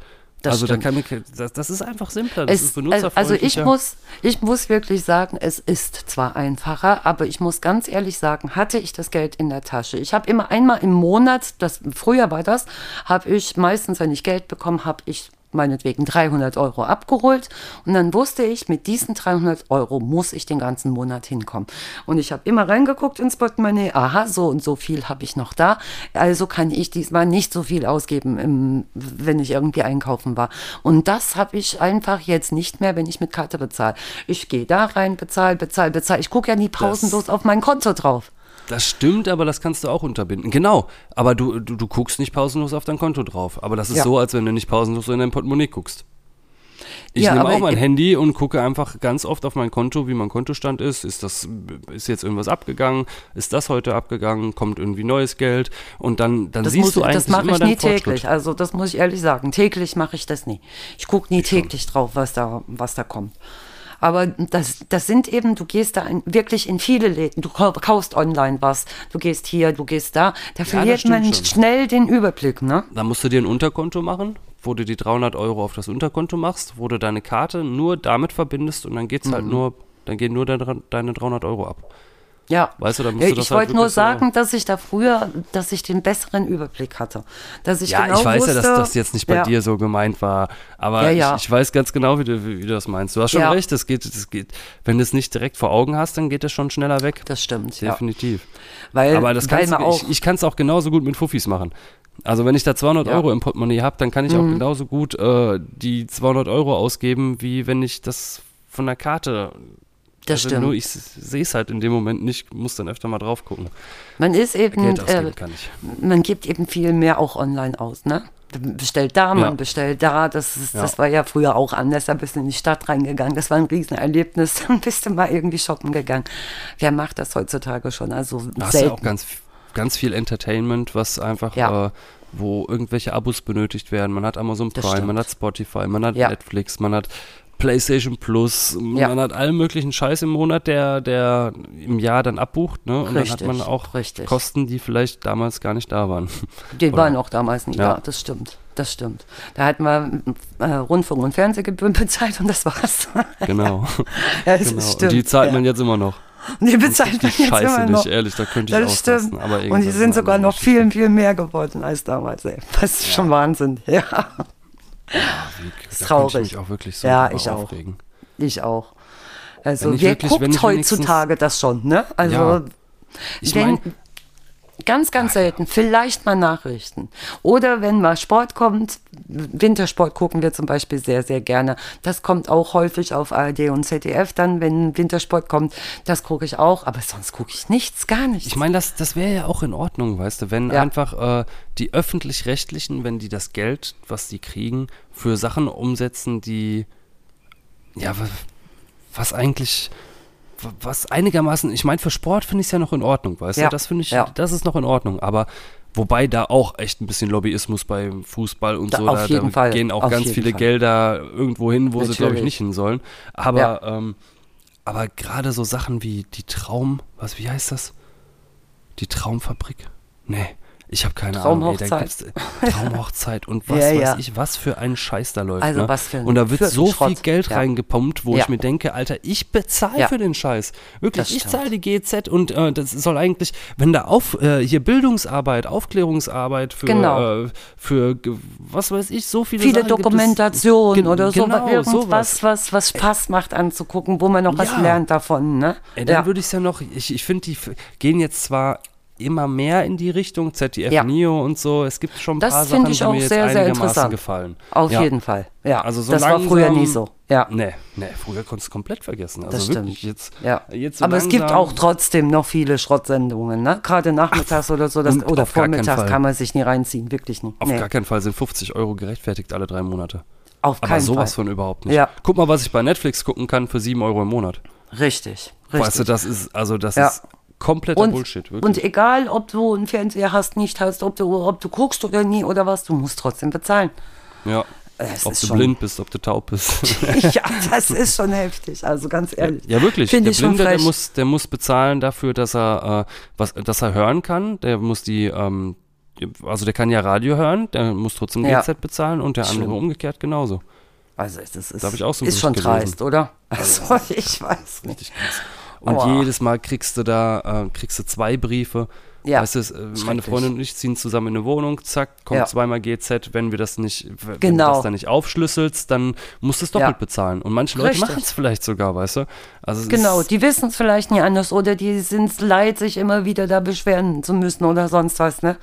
Das also da kann man, das, das ist einfach simpler, das Es, ist also also ich benutzerfreundlicher. muss, ich muss wirklich sagen, es ist zwar einfacher, aber ich muss ganz ehrlich sagen, hatte ich das Geld in der Tasche. Ich habe immer einmal im Monat, das früher war das, habe ich meistens, wenn ich Geld bekommen habe, ich meinetwegen 300 Euro abgeholt und dann wusste ich, mit diesen 300 Euro muss ich den ganzen Monat hinkommen. Und ich habe immer reingeguckt ins Portemonnaie, aha, so und so viel habe ich noch da, also kann ich diesmal nicht so viel ausgeben, im, wenn ich irgendwie einkaufen war. Und das habe ich einfach jetzt nicht mehr, wenn ich mit Karte bezahle. Ich gehe da rein, bezahle, bezahle, bezahle. Ich gucke ja nie pausenlos auf mein Konto drauf. Das stimmt, aber das kannst du auch unterbinden. Genau, aber du, du, du guckst nicht pausenlos auf dein Konto drauf. Aber das ist Ja. so, als wenn du nicht pausenlos in dein Portemonnaie guckst. Ich Ja, nehme auch mein ich- Handy und gucke einfach ganz oft auf mein Konto, wie mein Kontostand ist. Ist das, ist jetzt irgendwas abgegangen? Ist das heute abgegangen? Kommt irgendwie neues Geld? Und dann, dann Das, siehst muss, du eigentlich das mache ich nie täglich. Also das muss ich ehrlich sagen. Täglich mache ich das nie. Ich gucke nie täglich drauf, was da, was da kommt. Aber das, das sind eben, du gehst da in, wirklich in viele Läden, du kau- kaufst online was, du gehst hier, du gehst da, da verliert stimmt man schon. schnell den Überblick, ne? Da musst du dir ein Unterkonto machen, wo du die 300 Euro auf das Unterkonto machst, wo du deine Karte nur damit verbindest und dann geht's Mhm. halt nur, dann gehen nur deine, deine 300 Euro ab. Ja. Weißt du, da musst Ja, du das ich halt wollte nur sagen, dass ich da früher, dass ich den besseren Überblick hatte. Dass ich Ja, genau ich weiß wusste, ja, dass das jetzt nicht bei ja. dir so gemeint war, aber Ja, ja. Ich, ich weiß ganz genau, wie du, wie, du das meinst. Du hast schon recht, es geht, es geht, wenn du es nicht direkt vor Augen hast, dann geht es schon schneller weg. Das stimmt, ja. Definitiv. Weil, Aber das kannst du, auch, ich, ich kann es auch genauso gut mit Fuffis machen. Also wenn ich da 200 Ja. Mhm. Euro im Portemonnaie habe, dann kann ich auch genauso gut äh, die 200 Euro ausgeben, wie wenn ich das von der Karte. Das also stimmt. Nur ich sehe es halt in dem Moment nicht, muss dann öfter mal drauf gucken. man ist eben, Geld ausgeben äh, kann ich. man gibt eben viel mehr auch online aus, ne? Man Bestellt da, man Ja. bestellt da. Das, ist, Ja. das war ja früher auch anders. Da bist du in die Stadt reingegangen. Das war ein Riesenerlebnis. [laughs] Dann bist du mal irgendwie shoppen gegangen. Wer macht das heutzutage schon? Also Da hast du selten. auch ganz, ganz viel Entertainment, was einfach, Ja. äh, wo irgendwelche Abos benötigt werden. Man hat Amazon Prime, man hat Spotify, man hat Ja. Netflix, man hat PlayStation Plus, Ja. man hat allen möglichen Scheiß im Monat, der, der im Jahr dann abbucht, ne? Und dann Richtig, hat man auch richtig. Kosten, die vielleicht damals gar nicht da waren. Die Oder- waren auch damals nicht Ja. da, das stimmt. Das stimmt. Da hat man äh, Rundfunk- und Fernsehgebühren bezahlt und das war's. [laughs] Genau. ja, das [laughs] genau. stimmt. Und die zahlt ja. man jetzt immer noch. Und die bezahlt man jetzt Scheiße immer nicht, noch. ehrlich, da könnte ich Das stimmt. Aber und die sind sogar noch viel, viel mehr geworden als damals. Ey. Das ist schon Wahnsinn. [laughs] Ja, Wie- ist traurig. ich mich auch wirklich so Ja, ich auch. aufregen. ich auch. Also wer wirklich- guckt heutzutage das schon, ne? Also Ja. Ich meine, ganz, ganz selten, vielleicht mal Nachrichten. Oder wenn mal Sport kommt, Wintersport gucken wir zum Beispiel sehr, sehr gerne. Das kommt auch häufig auf ARD und ZDF dann, wenn Wintersport kommt. Das gucke ich auch, aber sonst gucke ich nichts, gar nichts. Ich meine, das, das wäre ja auch in Ordnung, weißt du, wenn Ja. einfach äh, die öffentlich-rechtlichen, wenn die das Geld, was die kriegen, für Sachen umsetzen, die, ja, wa- was eigentlich was einigermaßen, ich meine, für Sport finde ich es ja noch in Ordnung, weißt Ja, du? Das finde ich, ja. das ist noch in Ordnung. Aber wobei da auch echt ein bisschen Lobbyismus beim Fußball und Da- so, auf da, jeden da Fall, gehen auch auf ganz viele Fall. Gelder irgendwo hin, wo sie, glaube ich, Natürlich. nicht hin sollen. Aber, Ja. ähm, aber gerade so Sachen wie die Traum, was, wie heißt das? Die Traumfabrik? Nee. Ich habe keine Ahnung. Ey, da Traumhochzeit. Traumhochzeit und was Ja, weiß ja. ich, was für ein Scheiß da läuft. Also ne? was für ein- Und da wird so viel. Geld Ja. reingepumpt, wo Ja. ich mir denke, Alter, ich bezahle für den Scheiß. Wirklich, ich zahle die GZ und äh, das soll eigentlich, wenn da auf äh, hier Bildungsarbeit, Aufklärungsarbeit für, Genau. äh, für was weiß ich, so viele Viele Dokumentationen oder so, genau, irgendwas, sowas. was, was Spaß macht anzugucken, wo man noch was lernt davon. Ne? Ey, dann würde ich es ja noch, ich, ich finde, die gehen jetzt zwar immer mehr in die Richtung ZDF Ja. Neo und so. Es gibt schon ein Das paar finde Sachen, ich die auch mir jetzt sehr, sehr einigermaßen interessant. gefallen. Auf ja. jeden Fall. Ja, Also so das war früher langsam- nie so. Ja, Nee, nee, früher konntest du komplett vergessen. Also das wirklich stimmt. jetzt. ja. jetzt so Aber es gibt langsam- auch trotzdem noch viele Schrottsendungen, ne? Gerade nachmittags oder so, das, oder vormittags kann man sich nie reinziehen, wirklich nicht. Auf Nee, gar keinen Fall sind 50 Euro gerechtfertigt alle drei Monate. auf Aber keinen sowas Fall. von überhaupt nicht. Ja. Guck mal, was ich bei Netflix gucken kann für 7 Euro im Monat. Richtig, richtig. Weißt du, das ist, also das Ja. ist kompletter und, Bullshit, wirklich. und egal, ob du einen Fernseher hast, nicht hast, ob du, ob du guckst oder nie oder was, du musst trotzdem bezahlen. ja. Es Ob du schon- blind bist, ob du taub bist. [laughs] ja, [laughs] das ist schon heftig, also ganz ehrlich. Ja, wirklich. Finde der Blinde, der muss, der muss bezahlen dafür, dass er, äh, was, dass er hören kann. Der muss die, ähm, also der kann ja Radio hören, der muss trotzdem Ja. GZ bezahlen und der andere Schlimm. umgekehrt genauso. Also es ist, Da ich auch so ist schon Bericht dreist, oder? Also [laughs] ich weiß nicht. Richtig krass. Und Aua. jedes Mal kriegst du da, äh, kriegst du zwei Briefe. Ja, Weißt du, äh, meine. Freundin und ich ziehen zusammen in eine Wohnung, zack, kommt Ja. zweimal GZ, wenn wir das nicht, wenn du Genau. das dann nicht aufschlüsselst, dann musst du es doppelt Ja. bezahlen. Und manche Leute machen es vielleicht sogar, weißt du? Also Genau, die wissen es vielleicht nie anders oder die sind es leid, sich immer wieder da beschweren zu müssen oder sonst was, ne?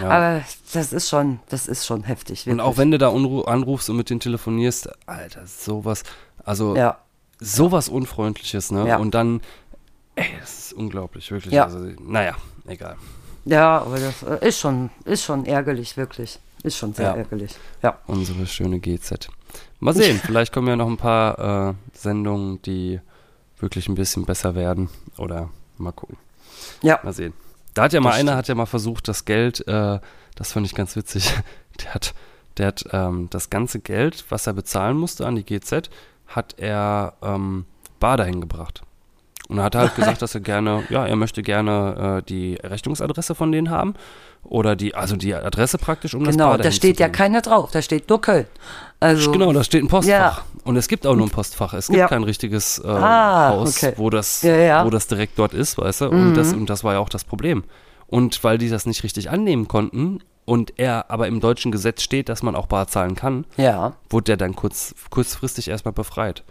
Ja. Aber das ist schon, das ist schon heftig. Und Wirklich. auch wenn du da anrufst und mit denen telefonierst, Alter, sowas, also Ja, sowas Unfreundliches, ne? Ja. Und dann, ey, das ist unglaublich, wirklich. Ja. Also, naja, egal. ja, aber das äh, ist schon, ist schon ärgerlich, wirklich. Ist schon sehr Ja. ärgerlich. Ja. Unsere schöne GZ. Mal sehen, [laughs] vielleicht kommen ja noch ein paar äh, Sendungen, die wirklich ein bisschen besser werden. Oder mal gucken. Ja. Mal sehen. Da hat ja mal Das einer, hat ja mal versucht, das Geld, äh, das fand ich ganz witzig, [laughs] der hat, der hat ähm, das ganze Geld, was er bezahlen musste an die GZ, hat er ähm, Bar dahin gebracht. Und er hat halt gesagt, dass er gerne, ja, er möchte gerne äh, die Rechnungsadresse von denen haben. Oder die, also die Adresse praktisch, um das Genau, da steht ja keiner drauf, da steht nur Köln. Also, Genau, da steht ein Postfach. Ja. Und es gibt auch nur ein Postfach. Es gibt Ja. kein richtiges äh, Ah, Haus, okay. wo, das, Ja. Mhm. wo das direkt dort ist, weißt du? Und, das, und das war ja auch das Problem. Und weil die das nicht richtig annehmen konnten und er aber im deutschen Gesetz steht, dass man auch bar zahlen kann, ja, wurde der dann kurz, kurzfristig erstmal befreit.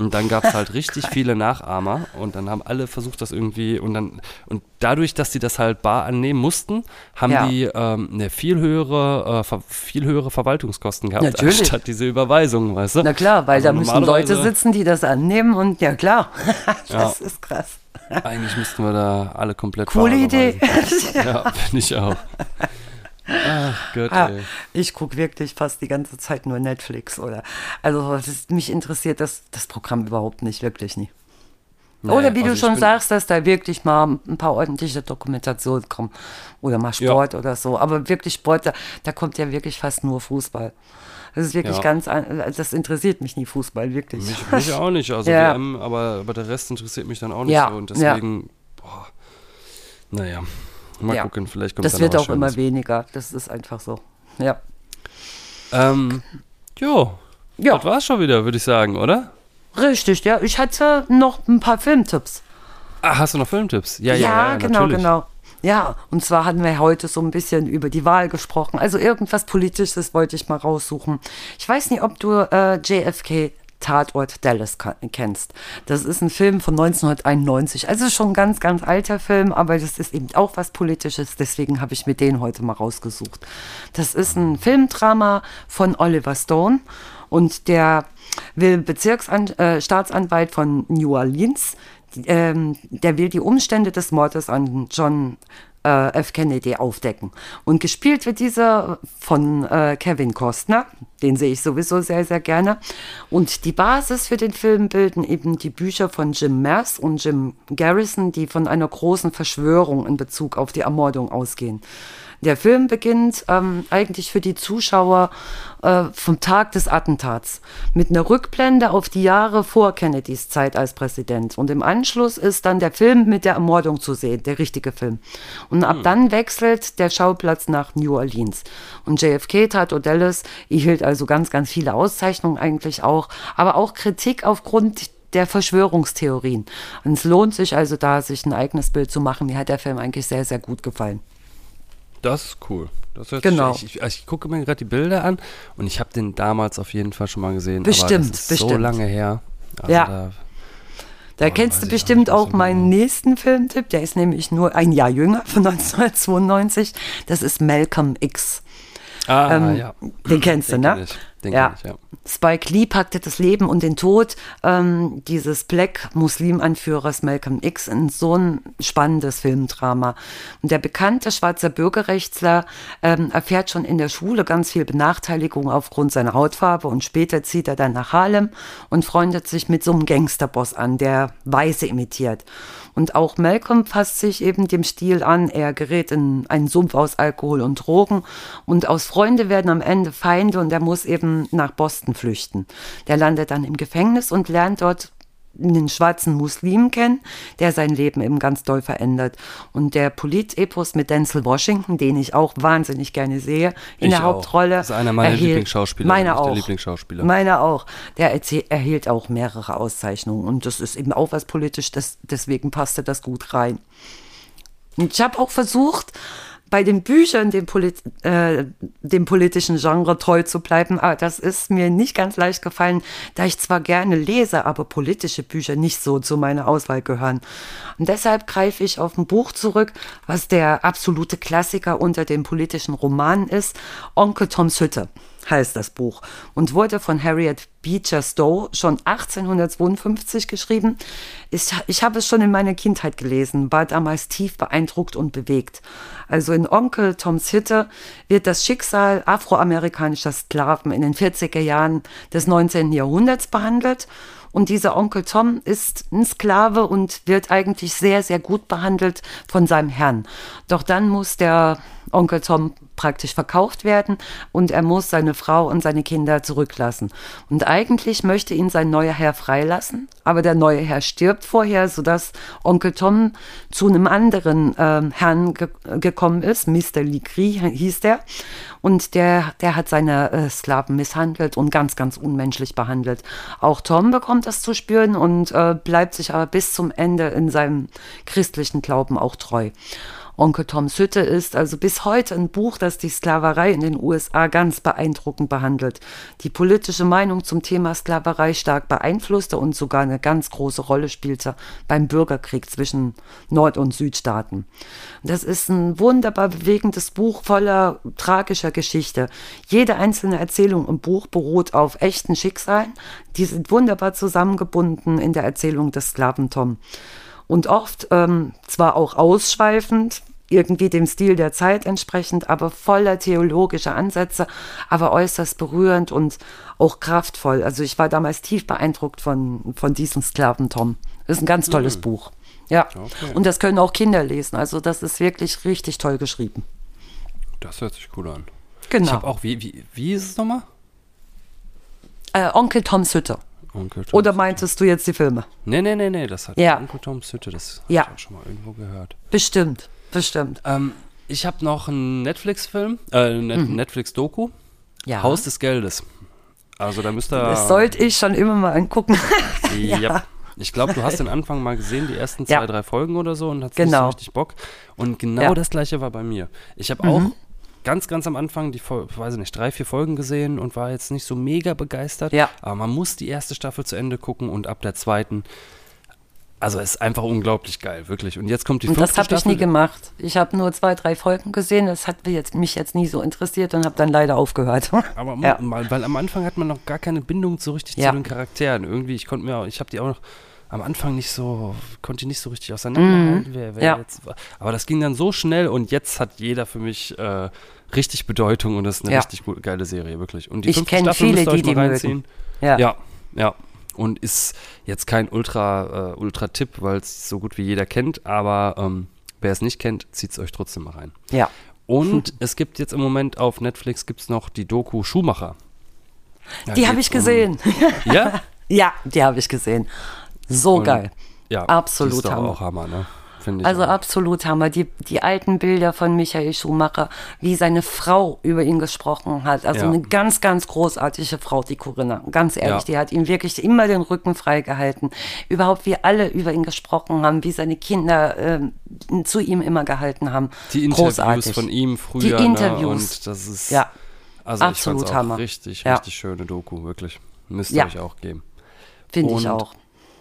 Und dann gab es halt [laughs] richtig viele Nachahmer und dann haben alle versucht, das irgendwie und dann und dadurch, dass die das halt bar annehmen mussten, haben Ja. die ähm, eine viel höhere, äh, viel höhere Verwaltungskosten gehabt, Natürlich. anstatt diese Überweisung, weißt du? na klar, weil Also da müssen Leute sitzen, die das annehmen und ja klar, [laughs] das Ja. ist krass. Eigentlich müssten wir da alle komplett Coole Idee. überweisen. [laughs] Ja, finde ich auch. Ach Gott, Ah, ich gucke wirklich fast die ganze Zeit nur Netflix oder also ist, mich interessiert das, das Programm überhaupt nicht, wirklich nie. Naja, oder wie also du schon sagst, dass da wirklich mal ein paar ordentliche Dokumentationen kommen oder mal Sport oder so. Aber wirklich Sport, da, da kommt ja wirklich fast nur Fußball. Das ist wirklich Ja. ganz, an- das interessiert mich nie Fußball, wirklich. Mich, mich [laughs] auch nicht, also Ja. WM, aber, aber der Rest interessiert mich dann auch nicht Ja, so. Und ja. deswegen, boah, naja, mal Ja. gucken, vielleicht kommt das da wird auch immer weniger. Das ist einfach so. Ja. Ähm, jo, Ja. das war's schon wieder, würde ich sagen, oder? Richtig, ja. Ich hatte noch ein paar Filmtipps. Ah, hast du noch Filmtipps? Ja, ja, ja, ja genau, natürlich. genau. Ja, und zwar hatten wir heute so ein bisschen über die Wahl gesprochen. Also irgendwas Politisches wollte ich mal raussuchen. Ich weiß nicht, ob du äh, JFK Tatort Dallas kennst. Das ist ein Film von 1991. Also schon ein ganz, ganz alter Film, aber das ist eben auch was Politisches. Deswegen habe ich mir den heute mal rausgesucht. Das ist ein Filmdrama von Oliver Stone und der will Bezirksstaatsanwalt äh, von New Orleans. Ähm, der will die Umstände des Mordes an John äh, F. Kennedy aufdecken. Und gespielt wird dieser von äh, Kevin Costner, den sehe ich sowieso sehr, sehr gerne. Und die Basis für den Film bilden eben die Bücher von Jim Mass und Jim Garrison, die von einer großen Verschwörung in Bezug auf die Ermordung ausgehen. Der Film beginnt ähm, eigentlich für die Zuschauer äh, vom Tag des Attentats mit einer Rückblende auf die Jahre vor Kennedys Zeit als Präsident. Und im Anschluss ist dann der Film mit der Ermordung zu sehen, der richtige Film. Und ab dann wechselt der Schauplatz nach New Orleans. Und JFK, Tat Dallas, erhielt also ganz, ganz viele Auszeichnungen eigentlich auch, aber auch Kritik aufgrund der Verschwörungstheorien. Und es lohnt sich also da, sich ein eigenes Bild zu machen. Mir hat der Film eigentlich sehr, sehr gut gefallen. Das ist cool. Das hört Genau. Sich, ich, also ich gucke mir gerade die Bilder an und ich habe den damals auf jeden Fall schon mal gesehen. Bestimmt, ist so bestimmt. lange her. Also Ja. Da, Da Oh, kennst du ich bestimmt auch so meinen genau. nächsten Filmtipp. Der ist nämlich nur ein Jahr jünger, [laughs] von 1992. Das ist Malcolm X. ah, Ähm, ja. Den kennst du, ne? ich. Den ja. ich, ja. Spike Lee packte das Leben und den Tod ähm, dieses Black-Muslim-Anführers Malcolm X in so ein spannendes Filmdrama. Und der bekannte schwarze Bürgerrechtler ähm, erfährt schon in der Schule ganz viel Benachteiligung aufgrund seiner Hautfarbe und später zieht er dann nach Harlem und freundet sich mit so einem Gangsterboss an, der Weiße imitiert. Und auch Malcolm passt sich eben dem Stil an. Er gerät in einen Sumpf aus Alkohol und Drogen. Und aus Freunde werden am Ende Feinde und er muss eben nach Boston flüchten. Der landet dann im Gefängnis und lernt dort einen schwarzen Muslim kennen, der sein Leben eben ganz doll verändert. Und der Polit-Epos mit Denzel Washington, den ich auch wahnsinnig gerne sehe, in Ich der auch. Hauptrolle. Das ist einer meiner erhielt- Lieblingsschauspieler, Meine nicht der auch. Lieblingsschauspieler. Meine auch. Der erhielt auch mehrere Auszeichnungen. Und das ist eben auch was politisch, das, deswegen passte das gut rein. Und ich habe auch versucht, bei den Büchern dem, Polit äh, dem politischen Genre treu zu bleiben, aber das ist mir nicht ganz leicht gefallen, da ich zwar gerne lese, aber politische Bücher nicht so zu meiner Auswahl gehören. Und deshalb greife ich auf ein Buch zurück, was der absolute Klassiker unter den politischen Romanen ist, Onkel Toms Hütte heißt das Buch und wurde von Harriet Beecher Stowe schon 1852 geschrieben. Ich, ich habe es schon in meiner Kindheit gelesen, war damals tief beeindruckt und bewegt. Also in Onkel Toms Hütte wird das Schicksal afroamerikanischer Sklaven in den 40er Jahren des 19. Jahrhunderts behandelt. Und dieser Onkel Tom ist ein Sklave und wird eigentlich sehr, sehr gut behandelt von seinem Herrn. Doch dann muss der Onkel Tom praktisch verkauft werden und er muss seine Frau und seine Kinder zurücklassen. Und eigentlich möchte ihn sein neuer Herr freilassen, aber der neue Herr stirbt vorher, sodass Onkel Tom zu einem anderen ähm, Herrn ge gekommen ist, Mr. Legris hieß der. Und der, der hat seine äh, Sklaven misshandelt und ganz, ganz unmenschlich behandelt. Auch Tom bekommt das zu spüren und äh, bleibt sich aber bis zum Ende in seinem christlichen Glauben auch treu. Onkel Toms Hütte ist also bis heute ein Buch, das die Sklaverei in den USA ganz beeindruckend behandelt, die politische Meinung zum Thema Sklaverei stark beeinflusste und sogar eine ganz große Rolle spielte beim Bürgerkrieg zwischen Nord- und Südstaaten. Das ist ein wunderbar bewegendes Buch voller tragischer Geschichte. Jede einzelne Erzählung im Buch beruht auf echten Schicksalen, die sind wunderbar zusammengebunden in der Erzählung des Sklaven Tom und oft ähm, zwar auch ausschweifend, irgendwie dem Stil der Zeit entsprechend, aber voller theologischer Ansätze, aber äußerst berührend und auch kraftvoll. Also ich war damals tief beeindruckt von, von diesem Sklaven Tom. Ist ein ganz tolles Buch. Ja, Okay. und das können auch Kinder lesen. Also das ist wirklich richtig toll geschrieben. Das hört sich cool an. Genau. Ich habe auch, wie, wie, wie ist es nochmal? Äh, Onkel Toms Hütte. Onkel Toms Oder Hütte. meintest du jetzt die Filme? Nee, nee, nee, nee, das hat Ja. Onkel Toms Hütte, das Ja. habe ich auch schon mal irgendwo gehört. Bestimmt, bestimmt. Ähm, ich habe noch einen Netflix-Film, äh, Net Mhm. Netflix-Doku, Ja. Haus des Geldes. Also da müsst ihr... Das sollte ich schon immer mal angucken. [laughs] Ja. Ich glaube, du hast den Anfang mal gesehen, die ersten zwei, Ja. drei Folgen oder so und hast nicht Genau. so richtig Bock. Und genau Ja. Mhm. das gleiche war bei mir. Ich habe auch ganz, ganz am Anfang die, weiß ich nicht, drei, vier Folgen gesehen und war jetzt nicht so mega begeistert. Ja. Aber man muss die erste Staffel zu Ende gucken und ab der zweiten, also es ist einfach unglaublich geil, wirklich. Und jetzt kommt die Und fünfte das habe ich nie gemacht. Ich habe nur zwei, drei Folgen gesehen. Das hat mich jetzt, mich jetzt nie so interessiert und habe dann leider aufgehört. [laughs] Aber Ja. mal, weil am Anfang hat man noch gar keine Bindung so richtig Ja. zu den Charakteren. Irgendwie, ich konnte mir auch, ich habe die auch noch am Anfang nicht so, konnte ich nicht so richtig auseinanderhalten, wer, wer Mhm. Ja. jetzt war. Aber das ging dann so schnell und jetzt hat jeder für mich äh, richtig Bedeutung und das ist eine richtig gute, geile Serie, wirklich. Und die Ich fünfte kenn Staffel viele, die die reinziehen. mögen. Ja. Ja, ja. Und ist jetzt kein Ultra, äh, Ultra-Tipp, weil es so gut wie jeder kennt, aber ähm, wer es nicht kennt, zieht es euch trotzdem mal rein. ja. Und [laughs] es gibt jetzt im Moment auf Netflix gibt's noch die Doku Schumacher. Da Die habe ich gesehen. Um, ja? [laughs] ja, die habe ich gesehen. So Und- geil. Ja, Absolut ist Hammer. auch Hammer, ne? Finde ich. Also auch. absolut Hammer. Die, die alten Bilder von Michael Schumacher, wie seine Frau über ihn gesprochen hat. Also Ja. eine ganz, ganz großartige Frau, die Corinna. Ganz ehrlich, Ja. die hat ihm wirklich immer den Rücken frei gehalten. Überhaupt, wie alle über ihn gesprochen haben, wie seine Kinder ähm, zu ihm immer gehalten haben. die Interviews Großartig. von ihm früher. Die Interviews. Ne? Und das ist. Ja, also absolut ich auch Hammer. richtig, Ja. richtig schöne Doku, wirklich. Müsst ihr Ja. euch auch geben. finde ich auch.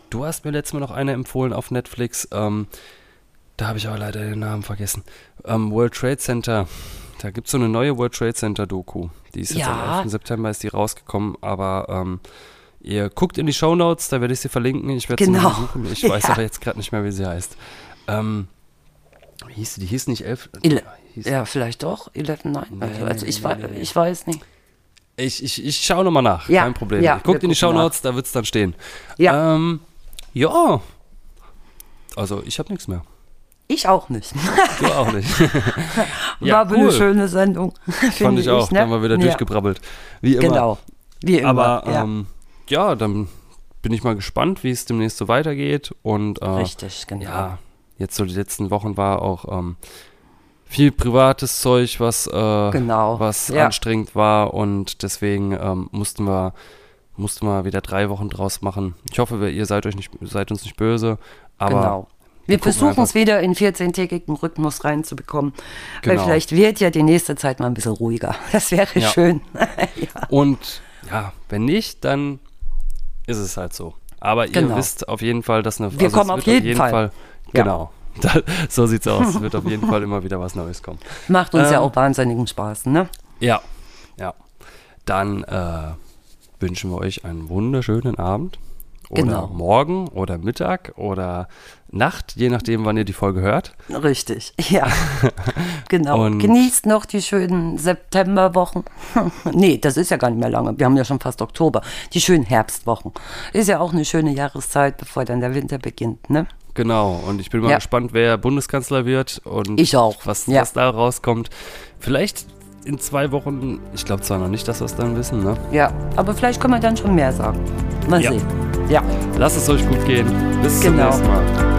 Du hast mir letztes Mal noch eine empfohlen auf Netflix. Ähm, da habe ich aber leider den Namen vergessen. Ähm, World Trade Center. Da gibt es so eine neue World Trade Center Doku. Die ist jetzt Ja. am 11. September ist die rausgekommen, aber ähm, ihr guckt in die Show Notes, da werde ich sie verlinken. Ich werde Genau. sie suchen. Ich weiß [laughs] Ja. aber jetzt gerade nicht mehr, wie sie heißt. Ähm, wie hieß sie? Die hieß nicht elf. Ele hieß, ja, vielleicht doch. 11, nein. Nee, also nee, ich, nee, nee, ich weiß nicht. Ich, ich, ich schaue nochmal nach, Ja, kein Problem. ja, wir in die Show. Notes, da wird es dann stehen. Ja, Ähm, ja. Also ich habe nichts mehr. Ich auch nicht. Du auch nicht. [laughs] War aber eine schöne Sendung. [laughs] Fand finde ich auch. ne? Da haben wir wieder Ja. durchgebrabbelt. Wie immer. Genau. Wie immer. Aber ja. ähm, ja, dann bin ich mal gespannt, wie es demnächst so weitergeht. Und äh, Richtig, genau. ja, jetzt so die letzten Wochen war auch ähm, viel privates Zeug, was, äh, Genau, was ja. anstrengend war und deswegen ähm, mussten wir mussten wir wieder drei Wochen draus machen. Ich hoffe, ihr seid euch nicht seid uns nicht böse, aber genau. Wir versuchen es wieder in 14-tägigen Rhythmus reinzubekommen. Weil Genau. vielleicht wird ja die nächste Zeit mal ein bisschen ruhiger. [laughs] Das wäre Ja. schön. [laughs] ja. Und ja, wenn nicht, dann ist es halt so. Aber ihr Genau. wisst auf jeden Fall, dass eine Wir es kommen auf wird jeden Fall. Ja. Genau. [laughs] Da, so sieht's aus. Es wird auf jeden Fall immer wieder was Neues kommen. Macht uns ja Ähm, auch wahnsinnigen Spaß, ne? Ja, ja. Dann äh, wünschen wir euch einen wunderschönen Abend. Oder Genau. morgen oder Mittag oder Nacht, je nachdem, wann ihr die Folge hört. Richtig, [laughs] ja. genau. Und- Genießt noch die schönen Septemberwochen. [laughs] nee, das ist ja gar nicht mehr lange. Wir haben ja schon fast Oktober. Die schönen Herbstwochen. Ist ja auch eine schöne Jahreszeit, bevor dann der Winter beginnt, ne? Genau, und ich bin mal Ja. gespannt, wer Bundeskanzler wird und Ich auch, Was, ja. was da rauskommt. Vielleicht in zwei Wochen, ich glaube zwar noch nicht, dass wir es dann wissen, ne? Ja, aber vielleicht können wir dann schon mehr sagen. Mal Ja. sehen. Ja. Lasst es euch gut gehen. Bis zum Genau. nächsten Mal.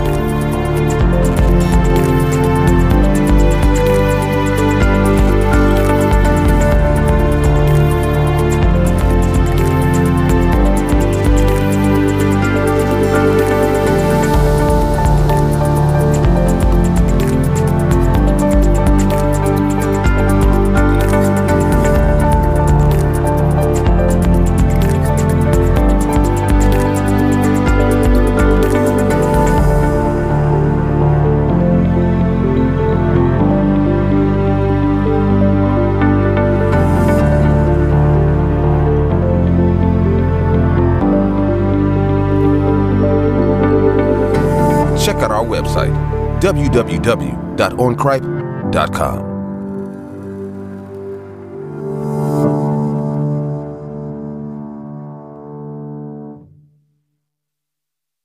www.oncripe.com.